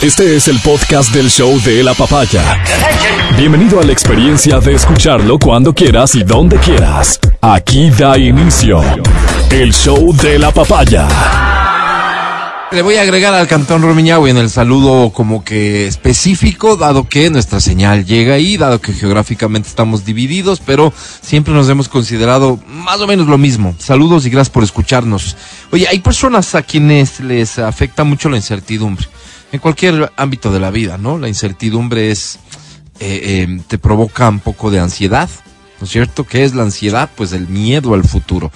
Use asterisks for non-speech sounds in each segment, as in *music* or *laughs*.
Este es el podcast del show de la papaya. Bienvenido a la experiencia de escucharlo cuando quieras y donde quieras. Aquí da inicio el show de la papaya. Le voy a agregar al Cantón Romiñahui en el saludo como que específico, dado que nuestra señal llega ahí, dado que geográficamente estamos divididos, pero siempre nos hemos considerado más o menos lo mismo. Saludos y gracias por escucharnos. Oye, hay personas a quienes les afecta mucho la incertidumbre, en cualquier ámbito de la vida, ¿no? La incertidumbre es, eh, eh, te provoca un poco de ansiedad, ¿no es cierto? ¿Qué es la ansiedad? Pues el miedo al futuro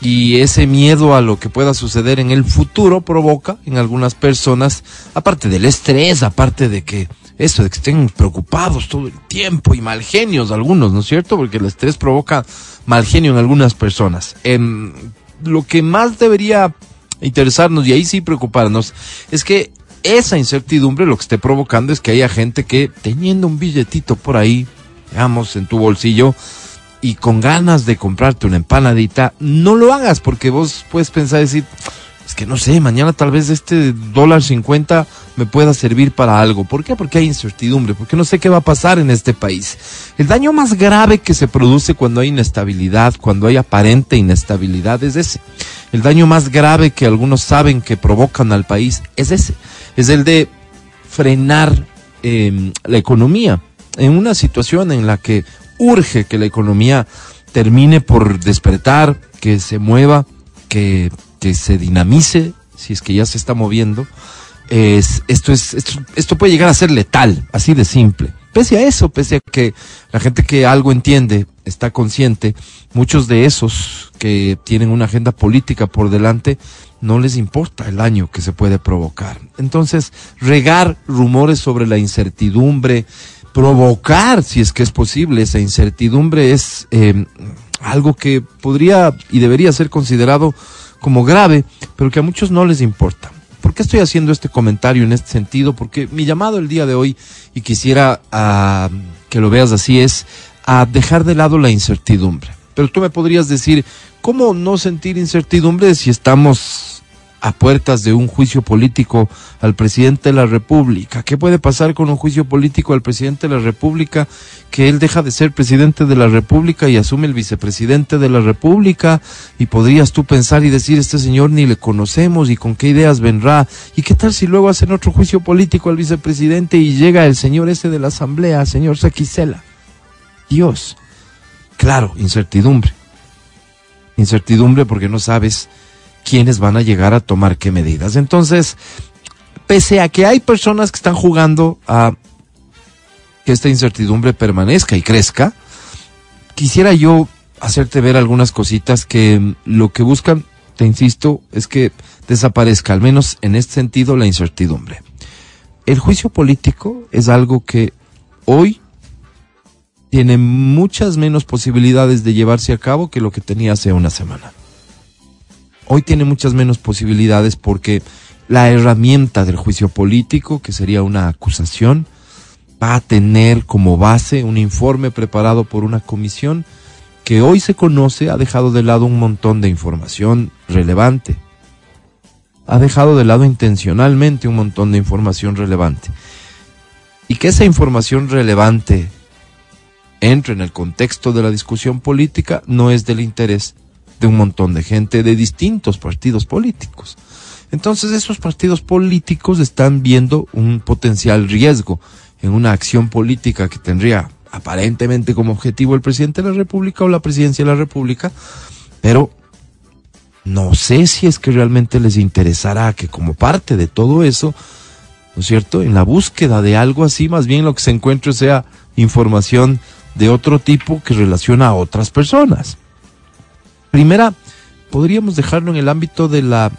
y ese miedo a lo que pueda suceder en el futuro provoca en algunas personas, aparte del estrés, aparte de que eso, de que estén preocupados todo el tiempo y mal genios algunos, ¿no es cierto? Porque el estrés provoca mal genio en algunas personas. Em, lo que más debería interesarnos y ahí sí preocuparnos es que esa incertidumbre lo que esté provocando es que haya gente que teniendo un billetito por ahí, digamos, en tu bolsillo, y con ganas de comprarte una empanadita, no lo hagas porque vos puedes pensar decir, es que no sé, mañana tal vez este dólar cincuenta me pueda servir para algo. ¿Por qué? Porque hay incertidumbre, porque no sé qué va a pasar en este país. El daño más grave que se produce cuando hay inestabilidad, cuando hay aparente inestabilidad, es ese. El daño más grave que algunos saben que provocan al país es ese. Es el de frenar eh, la economía en una situación en la que urge que la economía termine por despertar, que se mueva, que, que se dinamice, si es que ya se está moviendo. Es, esto, es, esto, esto puede llegar a ser letal, así de simple. Pese a eso, pese a que la gente que algo entiende está consciente, muchos de esos que tienen una agenda política por delante no les importa el daño que se puede provocar. Entonces, regar rumores sobre la incertidumbre, provocar, si es que es posible, esa incertidumbre es eh, algo que podría y debería ser considerado como grave, pero que a muchos no les importa. ¿Por qué estoy haciendo este comentario en este sentido? Porque mi llamado el día de hoy, y quisiera uh, que lo veas así, es a dejar de lado la incertidumbre. Pero tú me podrías decir, ¿cómo no sentir incertidumbre si estamos a puertas de un juicio político al presidente de la República. ¿Qué puede pasar con un juicio político al presidente de la República? Que él deja de ser presidente de la República y asume el vicepresidente de la República. Y podrías tú pensar y decir, este señor ni le conocemos y con qué ideas vendrá. ¿Y qué tal si luego hacen otro juicio político al vicepresidente y llega el señor ese de la Asamblea, señor Saquicela? Dios. Claro, incertidumbre. Incertidumbre porque no sabes quiénes van a llegar a tomar qué medidas. Entonces, pese a que hay personas que están jugando a que esta incertidumbre permanezca y crezca, quisiera yo hacerte ver algunas cositas que lo que buscan, te insisto, es que desaparezca, al menos en este sentido, la incertidumbre. El juicio político es algo que hoy tiene muchas menos posibilidades de llevarse a cabo que lo que tenía hace una semana hoy tiene muchas menos posibilidades porque la herramienta del juicio político, que sería una acusación, va a tener como base un informe preparado por una comisión que hoy se conoce ha dejado de lado un montón de información relevante. Ha dejado de lado intencionalmente un montón de información relevante. Y que esa información relevante entre en el contexto de la discusión política no es del interés de un montón de gente de distintos partidos políticos. Entonces esos partidos políticos están viendo un potencial riesgo en una acción política que tendría aparentemente como objetivo el presidente de la República o la presidencia de la República, pero no sé si es que realmente les interesará que como parte de todo eso, ¿no es cierto? En la búsqueda de algo así, más bien lo que se encuentre sea información de otro tipo que relaciona a otras personas. Primera, podríamos dejarlo en el ámbito de la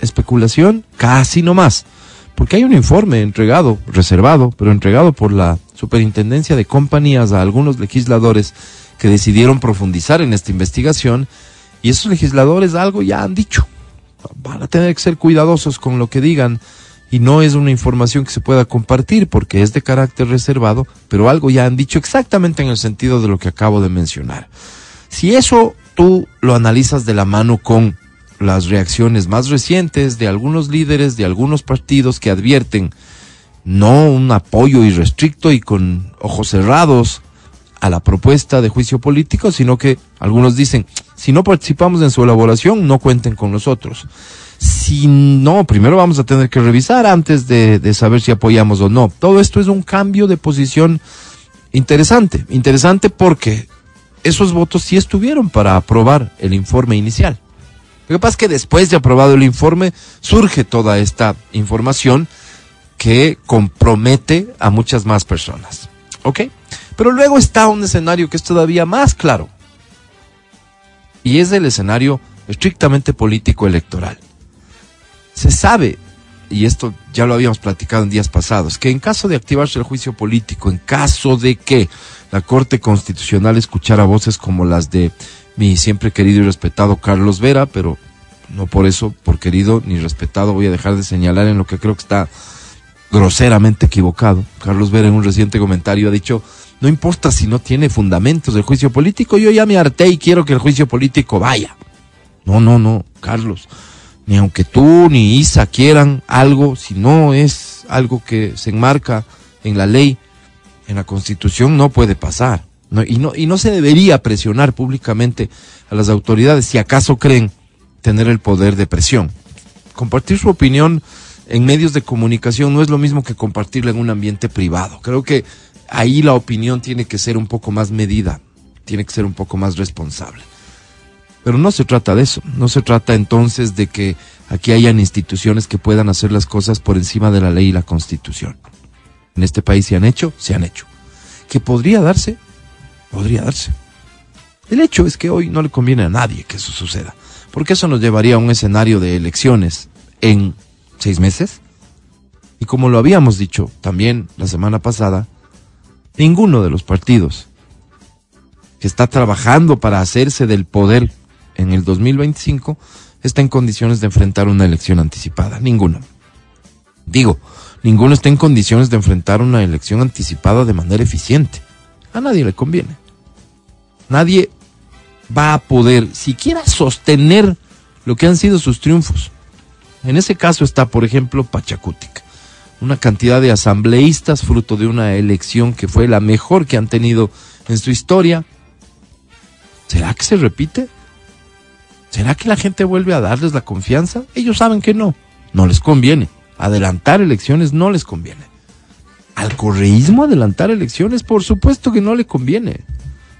especulación, casi no más, porque hay un informe entregado, reservado, pero entregado por la Superintendencia de Compañías a algunos legisladores que decidieron profundizar en esta investigación y esos legisladores algo ya han dicho. Van a tener que ser cuidadosos con lo que digan y no es una información que se pueda compartir porque es de carácter reservado, pero algo ya han dicho exactamente en el sentido de lo que acabo de mencionar. Si eso tú lo analizas de la mano con las reacciones más recientes de algunos líderes de algunos partidos que advierten no un apoyo irrestricto y con ojos cerrados a la propuesta de juicio político, sino que algunos dicen, si no participamos en su elaboración, no cuenten con nosotros. Si no, primero vamos a tener que revisar antes de, saber si apoyamos o no. Todo esto es un cambio de posición interesante, interesante porque esos votos sí estuvieron para aprobar el informe inicial. Lo que pasa es que después de aprobado el informe surge toda esta información que compromete a muchas más personas. ¿Ok? Pero luego está un escenario que es todavía más claro. Y es el escenario estrictamente político electoral. Se sabe, y esto ya lo habíamos platicado en días pasados, que en caso de activarse el juicio político, en caso de que la Corte Constitucional escuchara voces como las de mi siempre querido y respetado Carlos Vera, pero no por eso, por querido ni respetado, voy a dejar de señalar en lo que creo que está groseramente equivocado. Carlos Vera en un reciente comentario ha dicho, no importa si no tiene fundamentos el juicio político, yo ya me harté y quiero que el juicio político vaya. No, no, no, Carlos. Ni aunque tú ni Isa quieran algo, si no es algo que se enmarca en la ley, en la constitución, no puede pasar. y, no, y no se debería presionar públicamente a las autoridades si acaso creen tener el poder de presión. Compartir su opinión en medios de comunicación no es lo mismo que compartirla en un ambiente privado. Creo que ahí la opinión tiene que ser un poco más medida, tiene que ser un poco más responsable. Pero no se trata de eso, no se trata entonces de que aquí hayan instituciones que puedan hacer las cosas por encima de la ley y la constitución. En este país se han hecho, se han hecho. ¿Que podría darse? Podría darse. El hecho es que hoy no le conviene a nadie que eso suceda, porque eso nos llevaría a un escenario de elecciones en seis meses. Y como lo habíamos dicho también la semana pasada, ninguno de los partidos que está trabajando para hacerse del poder en el 2025 está en condiciones de enfrentar una elección anticipada. Ninguno. Digo, ninguno está en condiciones de enfrentar una elección anticipada de manera eficiente. A nadie le conviene. Nadie va a poder siquiera sostener lo que han sido sus triunfos. En ese caso está, por ejemplo, Pachacútica. Una cantidad de asambleístas fruto de una elección que fue la mejor que han tenido en su historia. ¿Será que se repite? ¿Será que la gente vuelve a darles la confianza? Ellos saben que no. No les conviene. Adelantar elecciones no les conviene. Al correísmo adelantar elecciones, por supuesto que no le conviene.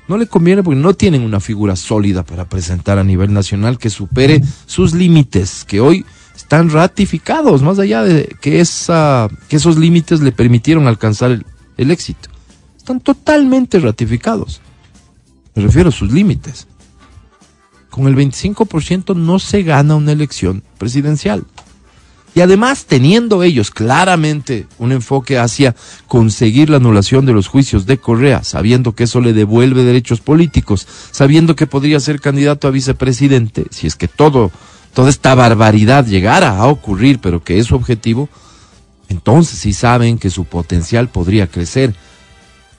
No le conviene porque no tienen una figura sólida para presentar a nivel nacional que supere sus límites, que hoy están ratificados, más allá de que, esos límites le permitieron alcanzar el, el éxito. Están totalmente ratificados. Me refiero a sus límites. Con el 25% no se gana una elección presidencial. Y además, teniendo ellos claramente un enfoque hacia conseguir la anulación de los juicios de Correa, sabiendo que eso le devuelve derechos políticos, sabiendo que podría ser candidato a vicepresidente, si es que todo toda esta barbaridad llegara a ocurrir, pero que es su objetivo, entonces sí saben que su potencial podría crecer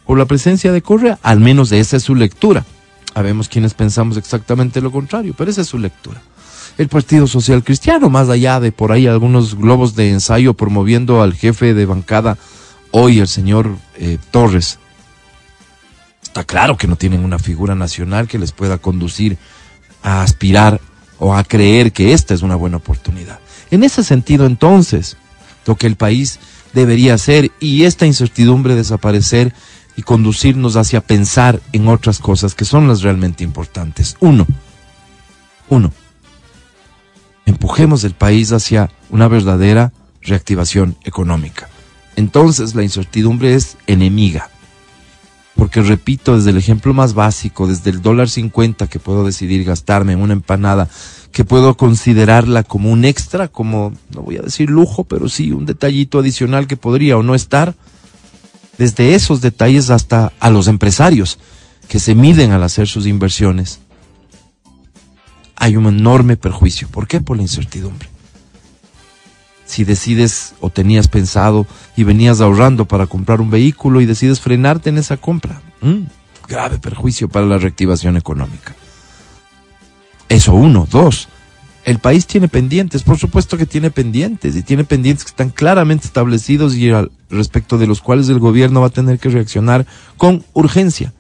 por la presencia de Correa, al menos esa es su lectura. Habemos quienes pensamos exactamente lo contrario, pero esa es su lectura. El Partido Social Cristiano, más allá de por ahí algunos globos de ensayo promoviendo al jefe de bancada hoy, el señor eh, Torres, está claro que no tienen una figura nacional que les pueda conducir a aspirar o a creer que esta es una buena oportunidad. En ese sentido, entonces, lo que el país debería hacer y esta incertidumbre desaparecer y conducirnos hacia pensar en otras cosas que son las realmente importantes. Uno, uno, empujemos el país hacia una verdadera reactivación económica. Entonces la incertidumbre es enemiga. Porque repito, desde el ejemplo más básico, desde el dólar 50 que puedo decidir gastarme en una empanada, que puedo considerarla como un extra, como, no voy a decir lujo, pero sí un detallito adicional que podría o no estar, desde esos detalles hasta a los empresarios que se miden al hacer sus inversiones, hay un enorme perjuicio. ¿Por qué? Por la incertidumbre si decides o tenías pensado y venías ahorrando para comprar un vehículo y decides frenarte en esa compra. Grave perjuicio para la reactivación económica. Eso uno. Dos, el país tiene pendientes, por supuesto que tiene pendientes, y tiene pendientes que están claramente establecidos y al respecto de los cuales el gobierno va a tener que reaccionar con urgencia.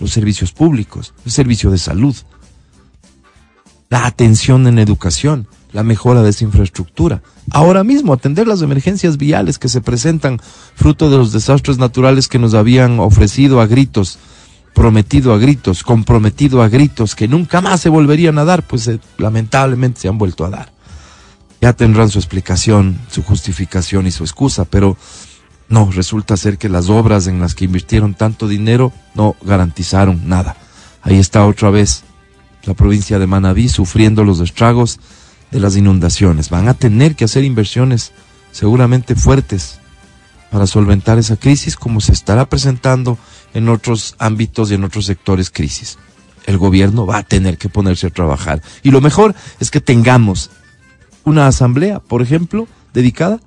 Los servicios públicos, el servicio de salud, la atención en educación, la mejora de esa infraestructura. Ahora mismo atender las emergencias viales que se presentan fruto de los desastres naturales que nos habían ofrecido a gritos, prometido a gritos, comprometido a gritos, que nunca más se volverían a dar, pues eh, lamentablemente se han vuelto a dar. Ya tendrán su explicación, su justificación y su excusa, pero no, resulta ser que las obras en las que invirtieron tanto dinero no garantizaron nada. Ahí está otra vez la provincia de Manabí sufriendo los estragos de las inundaciones. Van a tener que hacer inversiones seguramente fuertes para solventar esa crisis como se estará presentando en otros ámbitos y en otros sectores crisis. El gobierno va a tener que ponerse a trabajar. Y lo mejor es que tengamos una asamblea, por ejemplo, dedicada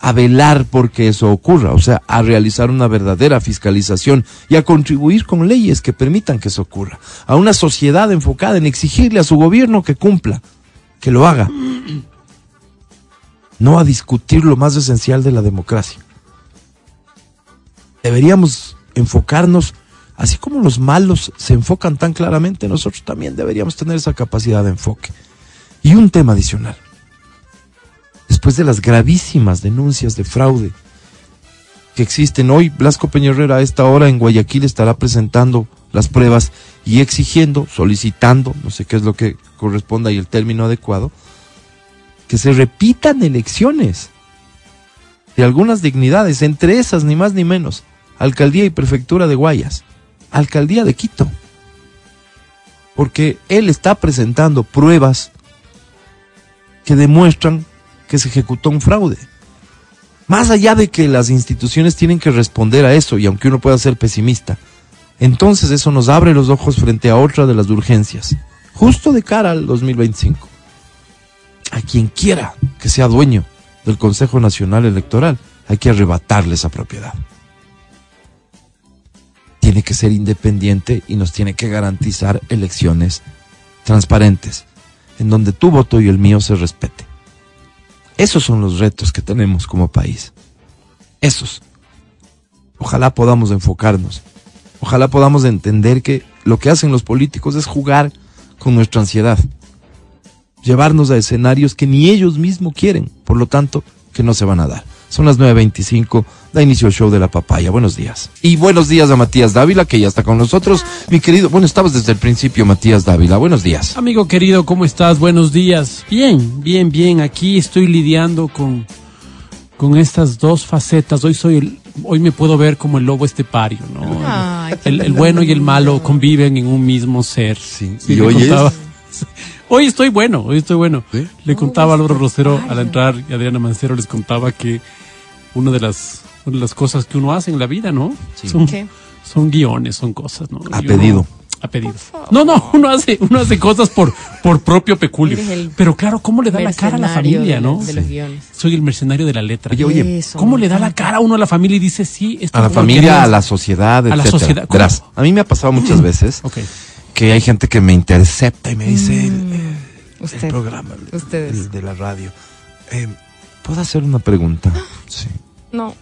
a velar porque eso ocurra, o sea, a realizar una verdadera fiscalización y a contribuir con leyes que permitan que eso ocurra, a una sociedad enfocada en exigirle a su gobierno que cumpla, que lo haga, no a discutir lo más esencial de la democracia. Deberíamos enfocarnos, así como los malos se enfocan tan claramente, nosotros también deberíamos tener esa capacidad de enfoque. Y un tema adicional después de las gravísimas denuncias de fraude que existen hoy, Blasco Peñorrera a esta hora en Guayaquil estará presentando las pruebas y exigiendo, solicitando, no sé qué es lo que corresponda y el término adecuado, que se repitan elecciones de algunas dignidades, entre esas ni más ni menos, alcaldía y prefectura de Guayas, alcaldía de Quito, porque él está presentando pruebas que demuestran que se ejecutó un fraude. Más allá de que las instituciones tienen que responder a eso, y aunque uno pueda ser pesimista, entonces eso nos abre los ojos frente a otra de las urgencias, justo de cara al 2025. A quien quiera que sea dueño del Consejo Nacional Electoral, hay que arrebatarle esa propiedad. Tiene que ser independiente y nos tiene que garantizar elecciones transparentes, en donde tu voto y el mío se respete. Esos son los retos que tenemos como país. Esos. Ojalá podamos enfocarnos. Ojalá podamos entender que lo que hacen los políticos es jugar con nuestra ansiedad. Llevarnos a escenarios que ni ellos mismos quieren, por lo tanto, que no se van a dar. Son las 9.25, da inicio el show de la papaya. Buenos días. Y buenos días a Matías Dávila, que ya está con nosotros. Mi querido, bueno, estabas desde el principio, Matías Dávila. Buenos días. Amigo querido, ¿cómo estás? Buenos días. Bien, bien, bien. Aquí estoy lidiando con, con estas dos facetas. Hoy soy el, hoy me puedo ver como el lobo estepario, ¿no? Ay, el, el bueno y el malo conviven en un mismo ser. Sí. Sí, ¿Y hoy es? *laughs* Hoy estoy bueno, hoy estoy bueno. ¿Sí? Le contaba a Álvaro Rosero vaya. al entrar y Adriana Mancero les contaba que una de las, una de las cosas que uno hace en la vida, ¿no? Sí. Son, ¿Qué? son guiones, son cosas, ¿no? A pedido. a pedido. No, no, uno hace, uno hace cosas por, por propio peculio. Pero claro, ¿cómo le da la cara a la familia, de, no? de los guiones. Soy el mercenario de la letra. Oye, oye, Eso, ¿Cómo le da la cara a uno a la familia y dice sí? esto A la familia, a la sociedad, A la etcétera. sociedad, ¿cómo? Verás, a mí me ha pasado muchas *clears throat* veces Ok. Que hay gente que me intercepta y me dice el, el Usted. programa Ustedes. el de la radio. Eh, ¿Puedo hacer una pregunta? *gasps* Sí. No.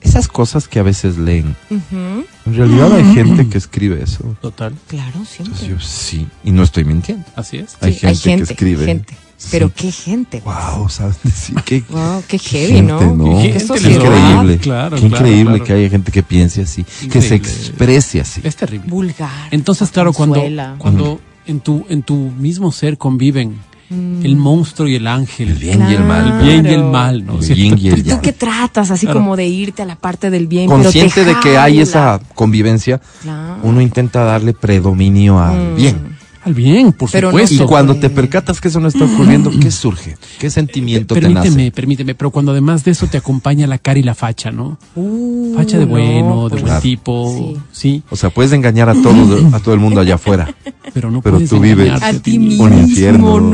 Esas cosas que a veces leen, en realidad hay gente que escribe eso. Total. Claro, siempre. Entonces yo sí, y no estoy mintiendo. Así es. Hay Sí, gente que escribe. gente. Sí. Pero qué gente. Wow, ¿sabes? *laughs* Sí, qué, Wow, qué heavy, gente, ¿no? ¿no? Qué Qué gente, Qué sociedad. increíble. Claro, qué claro, increíble claro. que haya gente que piense así, que se Increíble. exprese así. Es terrible. Vulgar. Entonces, claro, cuando, Consuela. cuando en tu, en tu mismo ser conviven el monstruo y el ángel. El bien y el mal. El bien y el mal, ¿no? El yin y el ¿Y tú qué tratas? Así Claro. como de irte a la parte del bien. pero te Consciente de que hay esa convivencia, Claro. uno intenta darle predominio al Mm. bien. Al bien, por Pero no Y supuesto. cuando Sí. te percatas que eso no está ocurriendo, ¿qué surge? ¿Qué sentimiento te permíteme, nace? permíteme, pero cuando además de eso te acompaña la cara y la facha, ¿no? Uh, Facha de no, bueno, de pues, buen Claro. tipo, sí, O sea, puedes engañar a todo, a todo el mundo allá afuera. *laughs* pero no Pero puedes tú vives- A ti Un mismo, infierno. no,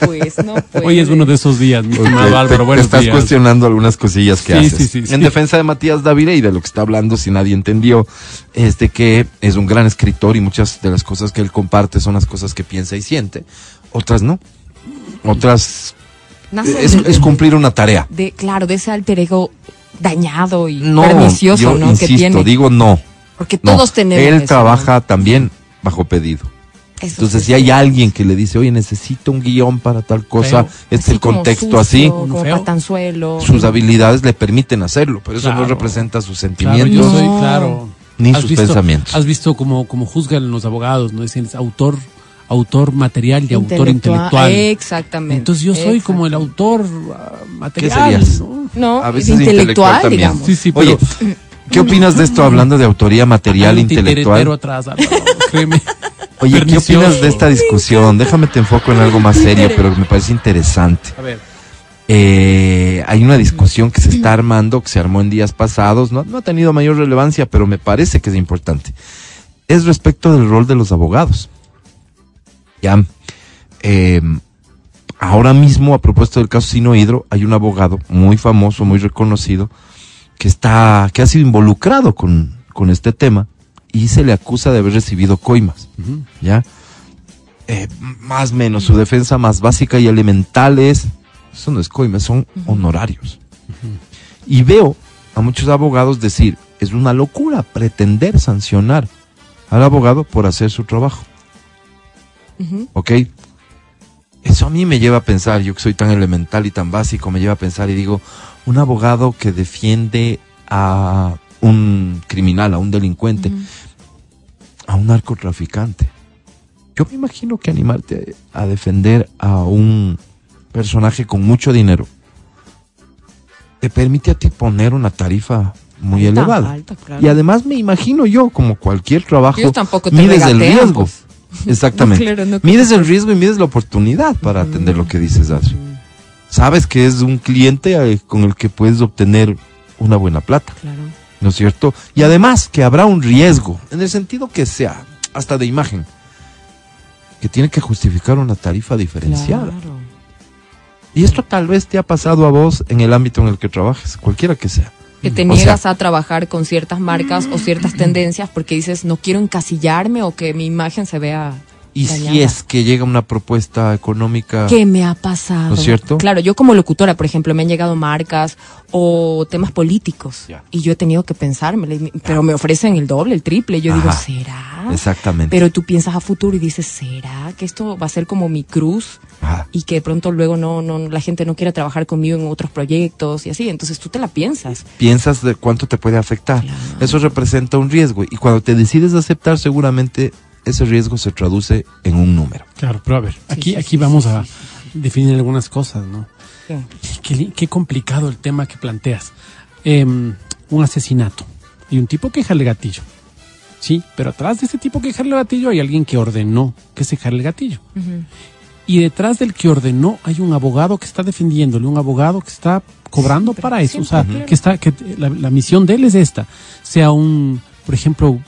pues, no. *laughs* Hoy es uno de esos días, mi te- Álvaro, te, buenos estás días. cuestionando algunas cosillas que Sí, haces. sí, sí, sí. En defensa de Matías Dávila y de lo que está hablando, si nadie entendió, es de que es un gran escritor y muchas de las cosas que él comparte son las cosas que piensa y siente, otras no. otras Nace es, de- es cumplir una tarea. de, claro, de ese alter ego dañado y No, pernicioso, yo ¿no? que insisto, tiene. digo no. Porque no. todos tenemos. Él eso, trabaja también bajo pedido. ¿No? Eso Entonces, si hay alguien que le dice, oye, necesito un guion para tal cosa, Feo. este es Así el como contexto sucio, así, Como patanzuelo. sus habilidades le permiten hacerlo, pero eso no Claro. representa sus Claro, sentimientos yo soy, No. claro. ni ¿Has sus visto- pensamientos. Has visto como, como juzgan los abogados, ¿no? Dicen es autor, autor material y autor intelectual. Exactamente. Entonces yo soy como el autor ah, material. serías? ¿no? No, A es veces intelectual intelectual, también. digamos. Sí, sí, Oye, pero ¿qué opinas de esto hablando de autoría material hay un titeretero intelectual? atrás, Álvaro, créeme. Oye, ¿qué opinas de esta discusión? Déjame te enfoco en algo más serio, pero que me parece interesante. A ver, Eh, hay una discusión que se está armando, que se armó en días pasados, no, no ha tenido mayor relevancia, pero me parece que es importante. Es respecto del rol de los abogados. Ya, eh, ahora mismo, a propósito del caso Sino Hidro, hay un abogado muy famoso, muy reconocido, que está, que ha sido involucrado con, con este tema y se le acusa de haber recibido coimas. ¿ya? Eh, más o menos, su defensa más básica y elemental es, eso no es coima, son honorarios. Y veo a muchos abogados decir, es una locura pretender sancionar al abogado por hacer su trabajo. ¿ok? Eso a mí me lleva a pensar, yo que soy tan elemental y tan básico, me lleva a pensar y digo, un abogado que defiende a un criminal, a un delincuente, a un narcotraficante. Yo me imagino que animarte a defender a un personaje con mucho dinero te permite a ti poner una tarifa muy Alta, elevada. alta, claro. Y además me imagino yo, como cualquier trabajo, Ellos tampoco te mides el riesgo. pues. *laughs* Exactamente. No, claro, no, mides el riesgo y mides la oportunidad para atender lo que dices, Adri. Sabes que es un cliente eh, con el que puedes obtener una buena plata. Claro. ¿No es cierto? Y además que habrá un riesgo, en el sentido que sea, hasta de imagen, que tiene que justificar una tarifa diferenciada. Claro. Y esto tal vez te ha pasado a vos en el ámbito en el que trabajes, cualquiera que sea. Que te O sea- niegas a trabajar con ciertas marcas o ciertas tendencias porque dices, no quiero encasillarme o que mi imagen se vea Y dañada. si es que llega una propuesta económica, ¿Qué me ha pasado? ¿No es cierto? Claro, yo como locutora, por ejemplo, me han llegado marcas o temas políticos y yo he tenido que pensármelo, pero me ofrecen el doble, el triple. Yo digo. ¿será? exactamente. Pero tú piensas a futuro y dices, ¿será que esto va a ser como mi cruz? Ajá. Y que de pronto luego no, no, la gente no quiera trabajar conmigo en otros proyectos y así. Entonces tú te la piensas. piensas de cuánto te puede afectar. Claro. Eso representa un riesgo y cuando te decides aceptar seguramente ese riesgo se traduce en un número. claro, pero a ver, aquí, sí, aquí sí, vamos sí, a definir algunas cosas, ¿no? Sí. Qué, qué complicado el tema que planteas. Em, un asesinato. Y un tipo que jale el gatillo. Sí, pero atrás de ese tipo que jale el gatillo hay alguien que ordenó que se jale el gatillo. Y detrás del que ordenó hay un abogado que está defendiéndole, un abogado que está cobrando Siempre, para eso. O sea, que está, que la, la misión de él es esta. Sea un, por ejemplo,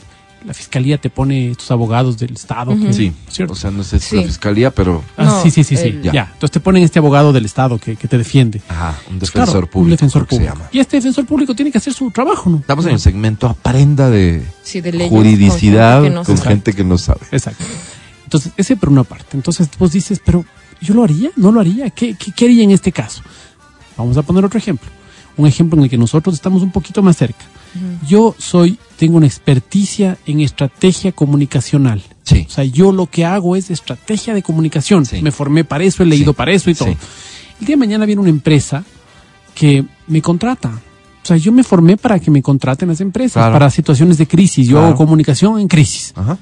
la fiscalía te pone estos abogados del Estado. que- Sí, ¿cierto? o sea, no sé si Sí. la fiscalía, pero Ah, No, sí, sí, sí, sí. el- Ya. Ya. Entonces te ponen este abogado del Estado que, que te defiende. ajá, un Pues defensor claro, público. Un defensor público. llama. Y este defensor público tiene que hacer su trabajo, ¿no? Estamos en el segmento aprenda de Sí, de leyes juridicidad con gente que no con sabe. gente que no sabe. Exacto. Entonces, ese por una parte. Entonces vos dices, pero ¿yo lo haría? ¿No lo haría? ¿Qué, qué, qué haría en este caso? Vamos a poner otro ejemplo. Un ejemplo en el que nosotros estamos un poquito más cerca. Yo soy, tengo una experticia en estrategia comunicacional. Sí. O sea, yo lo que hago es estrategia de comunicación. Sí. Me formé para eso, he leído Sí. para eso y todo. Sí. El día de mañana viene una empresa que me contrata. O sea, yo me formé para que me contraten las empresas, Claro. para situaciones de crisis. Yo Claro. hago comunicación en crisis. Ajá.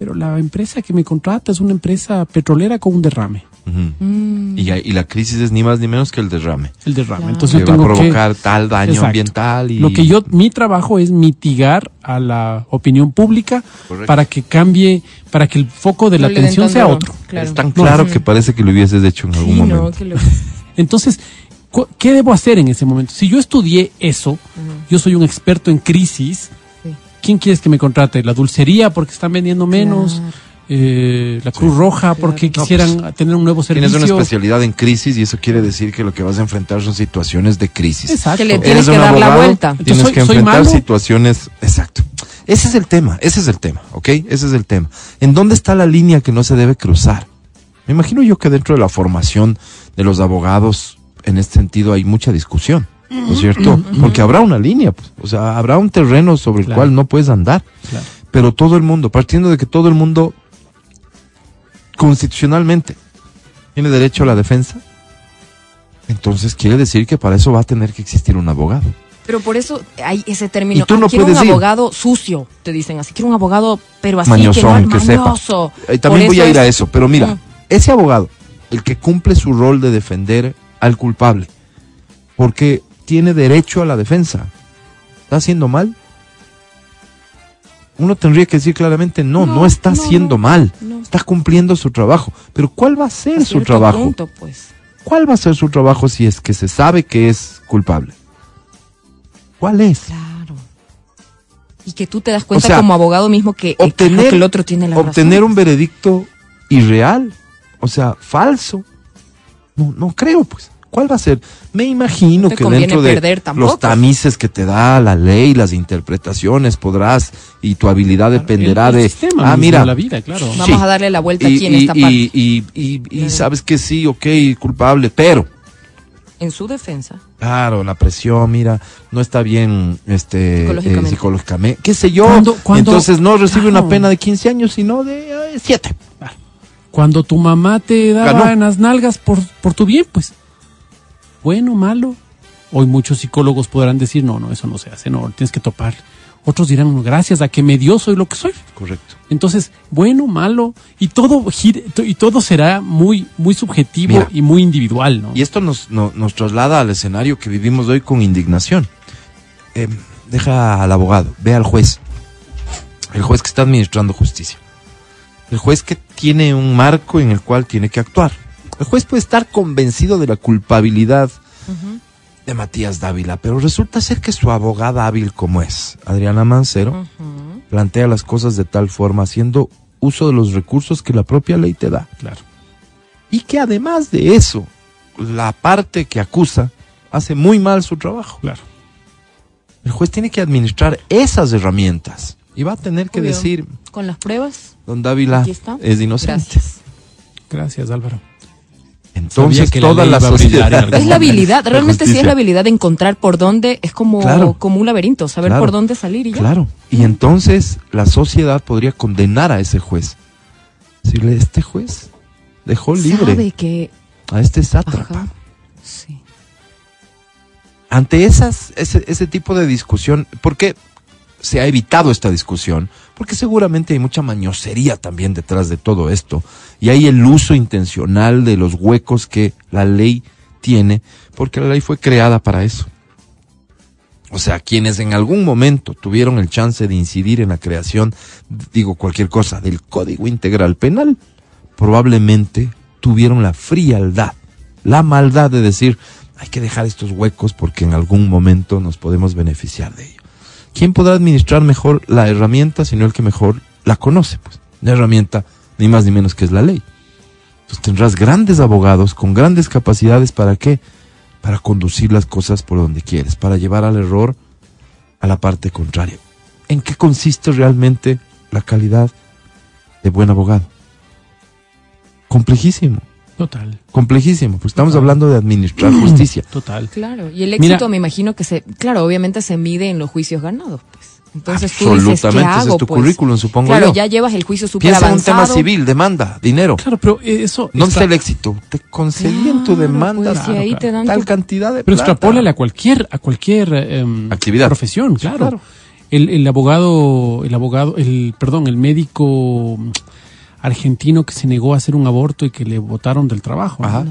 Pero la empresa que me contrata es una empresa petrolera con un derrame. Mm. Y, y la crisis es ni más ni menos que el derrame. El derrame. Claro. Entonces que yo va a tengo que provocar tal daño Exacto. ambiental y Lo que yo, mi trabajo es mitigar a la opinión pública Correcto. para que cambie, para que el foco de la No atención sea otro. Claro. es tan claro que parece que lo hubieses hecho en algún Sí, momento. no, que lo- *laughs* Entonces, cu- ¿qué debo hacer en ese momento? Si yo estudié eso, yo soy un experto en crisis. ¿Quién quieres que me contrate? ¿La dulcería porque están vendiendo menos? Claro. Eh, ¿La Cruz Roja porque No, quisieran tener un nuevo servicio? Tienes una especialidad en crisis y eso quiere decir que lo que vas a enfrentar son situaciones de crisis. Exacto. Que le tienes que dar la vuelta. Tienes soy- que soy enfrentar situaciones. Exacto. Ese es el tema, ese es el tema, ¿ok? Ese es el tema. ¿En dónde está la línea que no se debe cruzar? Me imagino yo que dentro de la formación de los abogados, en este sentido, hay mucha discusión, ¿no es cierto? Porque habrá una línea, pues, o sea, habrá un terreno sobre el Claro. cual no puedes andar. Claro. Pero todo el mundo, partiendo de que todo el mundo constitucionalmente tiene derecho a la defensa, entonces quiere decir que para eso va a tener que existir un abogado. Pero por eso hay ese término. Y tú no "Ah, quiero puedes un ir". abogado sucio, te dicen así. Quiero un abogado, pero así mañosón, que, no, que sepa. mañoso. Eh, también Por voy a ir es- a eso, pero mira, Mm. ese abogado, el que cumple su rol de defender al culpable, porque tiene derecho a la defensa, ¿está haciendo mal? Uno tendría que decir claramente, no, no, No, está no, haciendo no, mal, no. está cumpliendo su trabajo. Pero ¿cuál va a ser a su trabajo? punto, pues. ¿Cuál va a ser su trabajo si es que se sabe que es culpable? ¿Cuál es? Claro. Y que tú te das cuenta sea, como abogado mismo que, obtener, que el otro tiene la obtener razón. un veredicto irreal, o sea, falso. No, no creo, pues. ¿Cuál va a ser? Me imagino No que dentro de perder tampoco. los tamices que te da la ley, las interpretaciones, podrás y tu habilidad dependerá El- el de. sistema ah, mira, de la vida, claro. Vamos Sí. a darle la vuelta y, aquí en y- esta y- parte. y- y- y Claro. sabes que sí, ok, culpable, pero En su defensa. Claro, la presión, mira, no está bien este, Psicológicamente. eh, psicológicamente. ¿Qué sé yo? ¿Cuándo- cuándo- Entonces no recibe una pena de 15 años, sino de 7. Cuando tu mamá te daba Ganó. en las nalgas por, por tu bien, pues. Bueno, malo. Hoy muchos psicólogos podrán decir, no, no, eso no se hace, no, tienes que topar. Otros dirán, gracias a que me dio, soy lo que soy. Correcto. Entonces, bueno, malo, y todo y todo será muy, muy subjetivo Mira. y muy individual, ¿no? Y esto nos, no- nos traslada al escenario que vivimos hoy con indignación. Eh, deja al abogado, ve al juez. El juez que está administrando justicia. El juez que tiene un marco en el cual tiene que actuar. El juez puede estar convencido de la culpabilidad de Matías Dávila, pero resulta ser que su abogada hábil como es, Adriana Mancero, plantea las cosas de tal forma, haciendo uso de los recursos que la propia ley te da. Claro. Y que además de eso, la parte que acusa hace muy mal su trabajo. Claro. El juez tiene que administrar esas herramientas y va a tener que Obvio. decir, Con las pruebas. don Dávila es inocente. Gracias. Gracias, Álvaro. Entonces que toda la sociedad... Es la habilidad, realmente sí es la habilidad de encontrar por dónde, es como, Claro. como un laberinto, saber Claro. por dónde salir y ya. Claro. Y entonces la sociedad podría condenar a ese juez. Decirle, este juez dejó libre Sabe que... a este sátrapa. Sí. ante esas, ese, ese tipo de discusión, ¿por qué se ha evitado esta discusión? Porque seguramente hay mucha mañosería también detrás de todo esto. Y hay el uso intencional de los huecos que la ley tiene, porque la ley fue creada para eso. O sea, quienes en algún momento tuvieron el chance de incidir en la creación, digo cualquier cosa, del Código Integral Penal, probablemente tuvieron la frialdad, la maldad de decir, hay que dejar estos huecos porque en algún momento nos podemos beneficiar de ello. ¿Quién podrá administrar mejor la herramienta sino el que mejor la conoce? Pues la herramienta ni más ni menos que es la ley. Entonces tendrás grandes abogados con grandes capacidades para qué? Para conducir las cosas por donde quieres, para llevar al error a la parte contraria. ¿En qué consiste realmente la calidad de buen abogado? Complejísimo, Total, complejísimo, pues estamos Total. hablando de administrar *clears throat* justicia. total. Claro, y el Mira- éxito me imagino que se, claro, obviamente se mide en los juicios ganados, pues. Entonces tú dices, ¿qué Absolutamente, ese hago, es tu pues? currículum, supongo Claro, yo. ya llevas el juicio Piensa en un avanzado. tema civil, demanda, dinero. Claro, pero eh, eso. ¿Dónde está- el éxito? Te concedí en tu demanda pues, y ahí te dan tal tu- cantidad de Pero extrapólale a cualquier, a cualquier em, Actividad. profesión, claro. claro. El, el abogado, el abogado, el, perdón, el médico argentino que se negó a hacer un aborto y que le votaron del trabajo. ¿no? Ajá.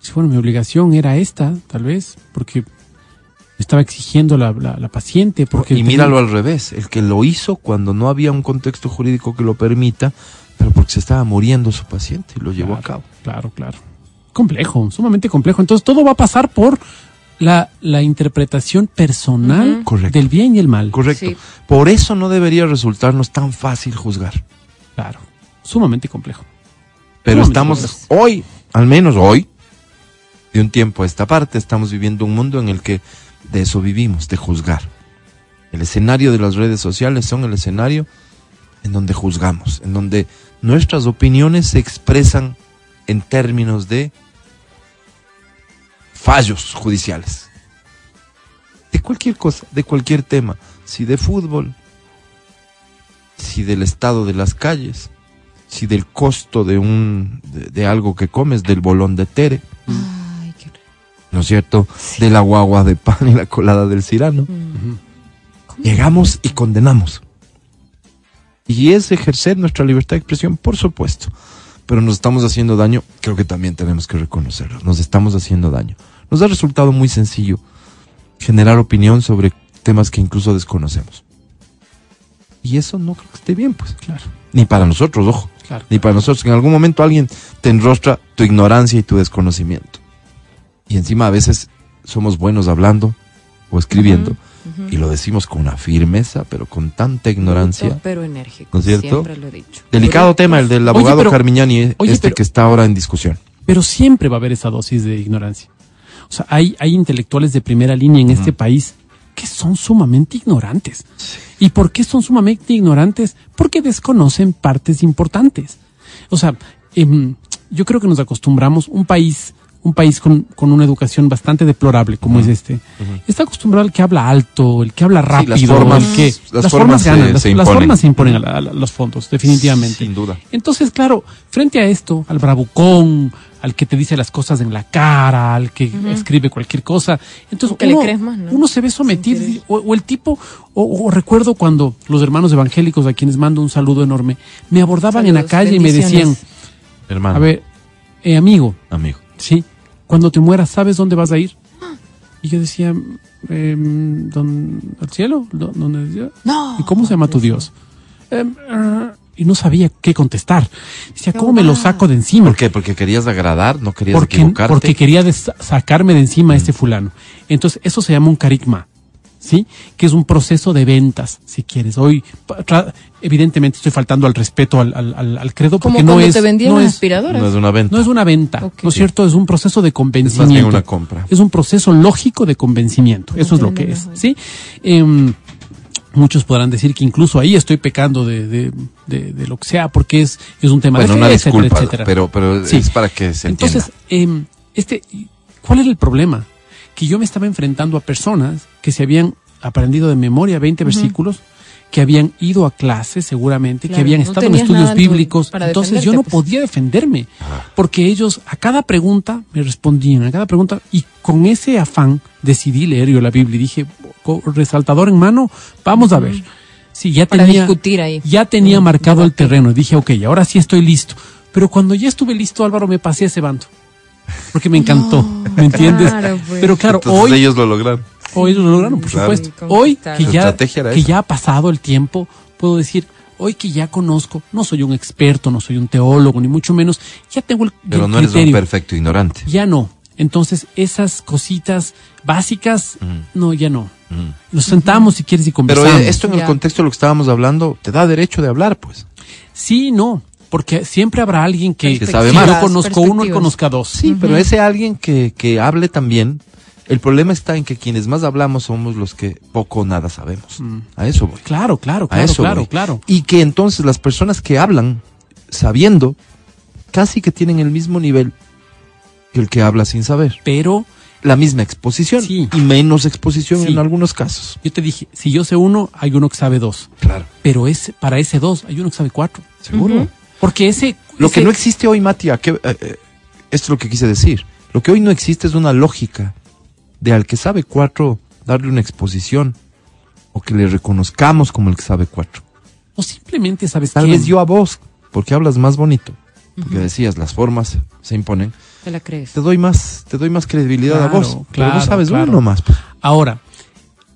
Sí, bueno, mi obligación era esta, tal vez, porque estaba exigiendo la, la, la paciente. Porque y tenía- míralo al revés, el que lo hizo cuando no había un contexto jurídico que lo permita, pero porque se estaba muriendo su paciente y lo llevó a cabo. Claro, claro. Complejo, sumamente complejo. Entonces todo va a pasar por la, la interpretación personal. Correcto. del bien y el mal. Correcto. Sí. Por eso no debería resultarnos tan fácil juzgar. Claro, sumamente complejo. Pero estamos hoy, al menos hoy, de un tiempo a esta parte, estamos viviendo un mundo en el que de eso vivimos, de juzgar. El escenario de las redes sociales son el escenario en donde juzgamos, en donde nuestras opiniones se expresan en términos de fallos judiciales. De cualquier cosa, de cualquier tema. Si de fútbol, si del estado de las calles, si del costo de un de, de algo que comes, del bolón de Tere, Ay, qué. ¿no es cierto? De la guagua de pan y la colada del cirano. Llegamos y condenamos. Y es ejercer nuestra libertad de expresión, por supuesto. Pero nos estamos haciendo daño, creo que también tenemos que reconocerlo. Nos estamos haciendo daño. Nos ha resultado muy sencillo generar opinión sobre temas que incluso desconocemos. Y eso no creo que esté bien, pues. Claro, Ni para nosotros, ojo. Claro. Ni para nosotros. En algún momento alguien te enrostra tu ignorancia y tu desconocimiento. Y encima a veces somos buenos hablando o escribiendo. Y lo decimos con una firmeza, pero con tanta ignorancia. Pero enérgico. ¿No es cierto? Siempre lo he dicho. Delicado tema el del Oye, abogado pero- Carmiñani, oye, este pero- que está ahora en discusión. Pero siempre va a haber esa dosis de ignorancia. O sea, hay, hay intelectuales de primera línea en este país que son sumamente ignorantes. ¿Y por qué son sumamente ignorantes? Porque desconocen partes importantes. O sea, em, yo creo que nos acostumbramos, un país, un país con, con una educación bastante deplorable como es este, está acostumbrado al que habla alto, el que habla rápido, las formas- el que las formas se- ganan, las, se las imponen. formas se imponen a, la- a la- los fondos, definitivamente. Sin duda. Entonces, claro, frente a esto, al bravucón, al que te dice las cosas en la cara, al que escribe cualquier cosa, entonces le uno, crees más, ¿no? uno se ve sometido, o, o el tipo, o, o recuerdo cuando los hermanos evangélicos, a quienes mando un saludo enorme, me abordaban en la calle y me decían. Hermano, a ver, eh, amigo, amigo. sí, cuando te mueras, ¿sabes dónde vas a ir? Y yo decía, em, ¿dón- ¿al cielo? ¿Dó- ¿Dónde. ¿Y cómo se llama tu Dios? Ah, y no sabía qué contestar. Decía, ¿cómo me lo saco de encima? ¿Por qué? Porque querías agradar, no querías porque, equivocarte. porque quería sacarme de encima a este fulano. Entonces, eso se llama un carisma, ¿sí? Que es un proceso de ventas, si quieres. Hoy, evidentemente, estoy faltando al respeto al, al, al- al credo Como porque no es, te vendían no es, aspiradoras. no es una venta. no es una venta. ¿no es cierto? Es un proceso de Es convencimiento. más bien una compra. Es un proceso lógico de convencimiento. Eso es lo que es, ¿sí? Em, muchos podrán decir que incluso ahí estoy pecando de, de, de- de lo que sea, porque es, es un tema Bueno, de una fe, etcétera, disculpa, etcétera. pero, pero Sí. es para que se entienda. Entonces, em, este, ¿cuál era el problema? Que yo me estaba enfrentando a personas que se habían aprendido de memoria 20 versículos, que habían ido a clases seguramente, que habían no estado en estudios bíblicos. para Entonces yo no pues. podía defenderme, porque ellos a cada pregunta me respondían, a cada pregunta, y con ese afán decidí leer yo la Biblia y dije, con resaltador en mano, vamos a ver. Sí, ya Para tenía, discutir ahí. ya tenía marcado el terreno y dije, ok, ahora sí estoy listo. Pero cuando ya estuve listo, Álvaro, me pasé a ese bando. Porque me encantó, ¿me entiendes? claro, pues. Pero claro, Entonces hoy, ellos lo lograron. Hoy lo lograron, por Claro. supuesto. Hoy que ya, que ha pasado el tiempo, puedo decir, hoy que ya conozco, no soy un experto, no soy un teólogo, ni mucho menos, ya tengo el, Pero el no eres un perfecto ignorante. Ya no. Entonces, esas cositas básicas, no, ya no. Mm. Nos sentamos si quieres y Pero conversamos. eh, esto en el Ya. contexto de lo que estábamos hablando te da derecho de hablar, pues. Sí, y no. Porque siempre habrá alguien que, Que sabe si más. yo conozco uno, él Perspectivas. conozca dos. Sí, pero ese alguien que, que hable también, el problema está en que quienes más hablamos somos los que poco o nada sabemos. A eso voy. Claro, claro, A claro, eso claro, voy. claro. Y que entonces las personas que hablan sabiendo casi que tienen el mismo nivel que el que habla sin saber. Pero La misma exposición Sí. y menos exposición Sí. en algunos casos. yo te dije, si yo sé uno, hay uno que sabe dos. Claro. Pero ese, para ese dos, hay uno que sabe cuatro. Seguro. Porque ese... Lo ese- que no existe hoy, Mati, ¿a qué- eh, eh, esto es lo que quise decir. Lo que hoy no existe es una lógica de al que sabe cuatro darle una exposición o que le reconozcamos como el que sabe cuatro. O simplemente sabes Tal quién. vez yo a vos, porque hablas más bonito, porque decías las formas se imponen, Te la crees. te doy más, te doy más credibilidad Claro, a vos. pero claro, vos sabes claro. uno más. pues. Ahora,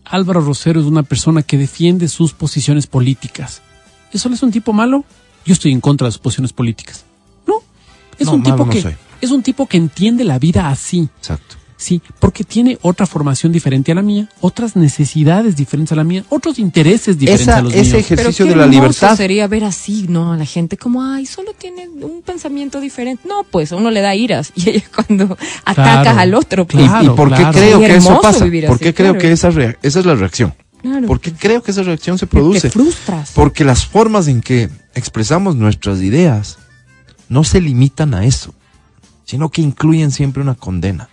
Álvaro Rosero es una persona que defiende sus posiciones políticas. ¿Eso le es un tipo malo? Yo estoy en contra de sus posiciones políticas. No. Es No, un tipo no que soy. es un tipo que entiende la vida así. Exacto. Sí, porque tiene otra formación diferente a la mía, otras necesidades diferentes a la mía, otros intereses diferentes Esa- a los ese míos. ejer- ejercicio qué de la libertad. sería ver así, ¿no? A la gente como, ay, solo tiene un pensamiento diferente. No, pues uno le da iras *laughs* y es cuando atacas al otro. pues. ¿Y- Claro, ¿Y, por qué claro. creo Qué que eso pasa? vivir ¿Por así, qué creo claro. que esa, esa es la reacción? Claro. ¿Por qué creo que esa reacción se Te produce? frustras. Porque las formas en que expresamos nuestras ideas no se limitan a eso. sino que incluyen siempre una condena.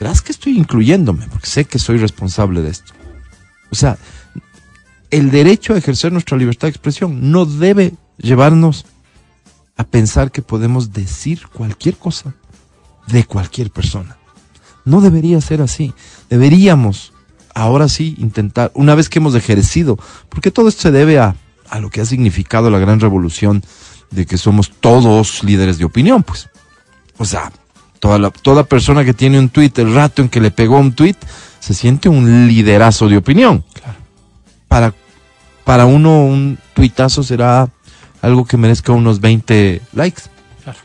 Verás que estoy incluyéndome, porque sé que soy responsable de esto. O sea, el derecho a ejercer nuestra libertad de expresión no debe llevarnos a pensar que podemos decir cualquier cosa de cualquier persona. No debería ser así. Deberíamos, ahora sí, intentar, una vez que hemos ejercido, porque todo esto se debe a, a lo que ha significado la gran revolución de que somos todos líderes de opinión, pues. O sea, toda, la, toda persona que tiene un tweet, el rato en que le pegó un tweet, se siente un liderazo de opinión. Claro. Para, para uno un tuitazo será algo que merezca unos 20 likes. Claro.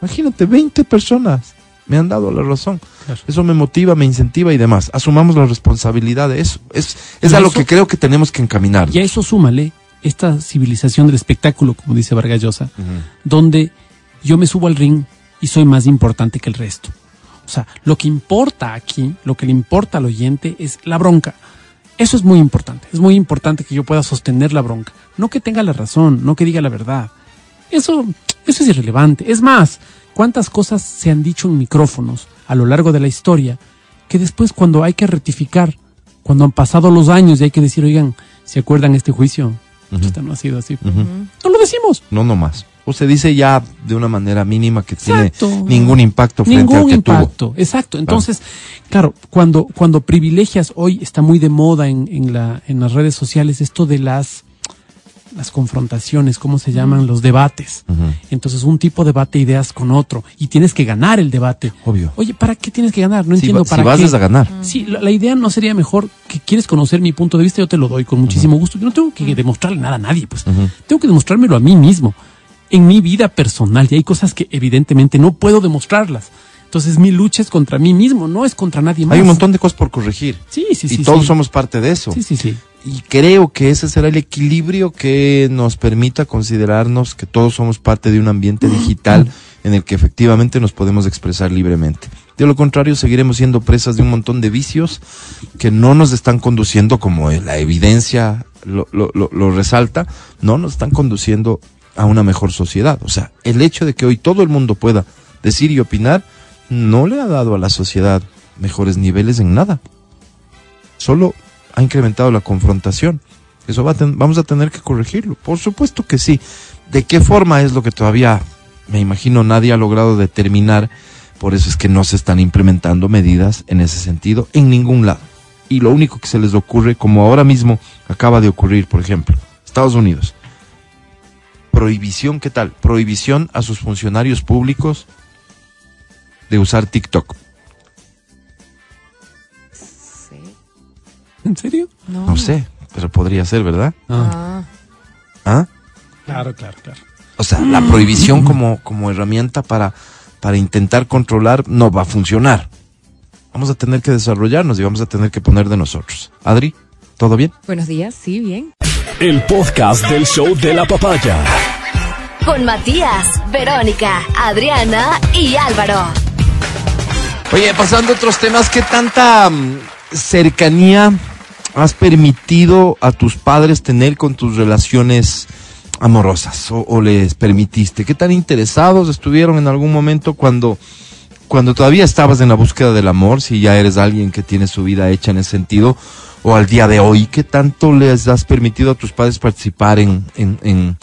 Imagínate, 20 personas me han dado la razón. Claro. Eso me motiva, me incentiva y demás. Asumamos la responsabilidad de eso. Es, es a lo que creo que tenemos que encaminar. Y a eso súmale esta civilización del espectáculo, como dice Vargas Llosa, donde yo me subo al ring y soy más importante que el resto. O sea, lo que importa aquí, lo que le importa al oyente es la bronca. Eso es muy importante. Es muy importante que yo pueda sostener la bronca. No que tenga la razón, no que diga la verdad. Eso, eso es irrelevante. Es más, ¿cuántas cosas se han dicho en micrófonos a lo largo de la historia que después cuando hay que rectificar, cuando han pasado los años y hay que decir, oigan, ¿se acuerdan este juicio? Esto no ha sido así. No lo decimos. No nomás. O se dice ya de una manera mínima que Exacto. tiene ningún impacto frente Ningún al que impacto, exacto. Entonces, claro, cuando, cuando privilegias, hoy está muy de moda en, en, la, en las redes sociales esto de las, las confrontaciones, ¿cómo se llaman? Los debates. tuvo. Entonces, un tipo debate ideas con otro y tienes que ganar el debate. Obvio. Oye, ¿para qué tienes que ganar? No Si, entiendo va- si para vas qué. es a ganar. Sí, la, la idea no sería mejor que quieres conocer mi punto de vista, yo te lo doy con muchísimo gusto. Yo no tengo que demostrarle nada a nadie, pues. Tengo que demostrármelo a mí mismo, en mi vida personal. Y hay cosas que evidentemente no puedo demostrarlas. Entonces mi lucha es contra mí mismo, no es contra nadie más. Hay un montón de cosas por corregir. Sí, sí, y sí. todos sí. somos parte de eso. Sí, sí, sí. Y creo que ese será el equilibrio que nos permita considerarnos que todos somos parte de un ambiente digital en el que efectivamente nos podemos expresar libremente. De lo contrario, seguiremos siendo presas de un montón de vicios que no nos están conduciendo, como la evidencia lo, lo- lo- lo resalta, no nos están conduciendo a una mejor sociedad. O sea, el hecho de que hoy todo el mundo pueda decir y opinar no le ha dado a la sociedad mejores niveles en nada. Solo ha incrementado la confrontación. Eso va a ten- vamos a tener que corregirlo. Por supuesto que sí. ¿De qué forma es lo que todavía, me imagino, nadie ha logrado determinar? Por eso es que no se están implementando medidas en ese sentido en ningún lado. Y lo único que se les ocurre, como ahora mismo acaba de ocurrir, por ejemplo, Estados Unidos. Prohibición, ¿qué tal? Prohibición a sus funcionarios públicos de usar TikTok. Sí. ¿En serio? No. No sé, pero podría ser, ¿verdad? Ah, Ah, ¿Ah? claro, claro, claro. O sea, la prohibición como, como herramienta para, para intentar controlar no va a funcionar. Vamos a tener que desarrollarnos y vamos a tener que poner de nosotros. Adri, ¿todo bien? buenos días, sí, bien. El podcast del show de la papaya. Con Matías, Verónica, Adriana y Álvaro. Oye, pasando a otros temas, ¿qué tanta mm, cercanía has permitido a tus padres tener con tus relaciones amorosas o, o les permitiste? ¿Qué tan interesados estuvieron en algún momento cuando, cuando todavía estabas en la búsqueda del amor, si ya eres alguien que tiene su vida hecha en ese sentido? O al día de hoy, ¿qué tanto les has permitido a tus padres participar en, en, en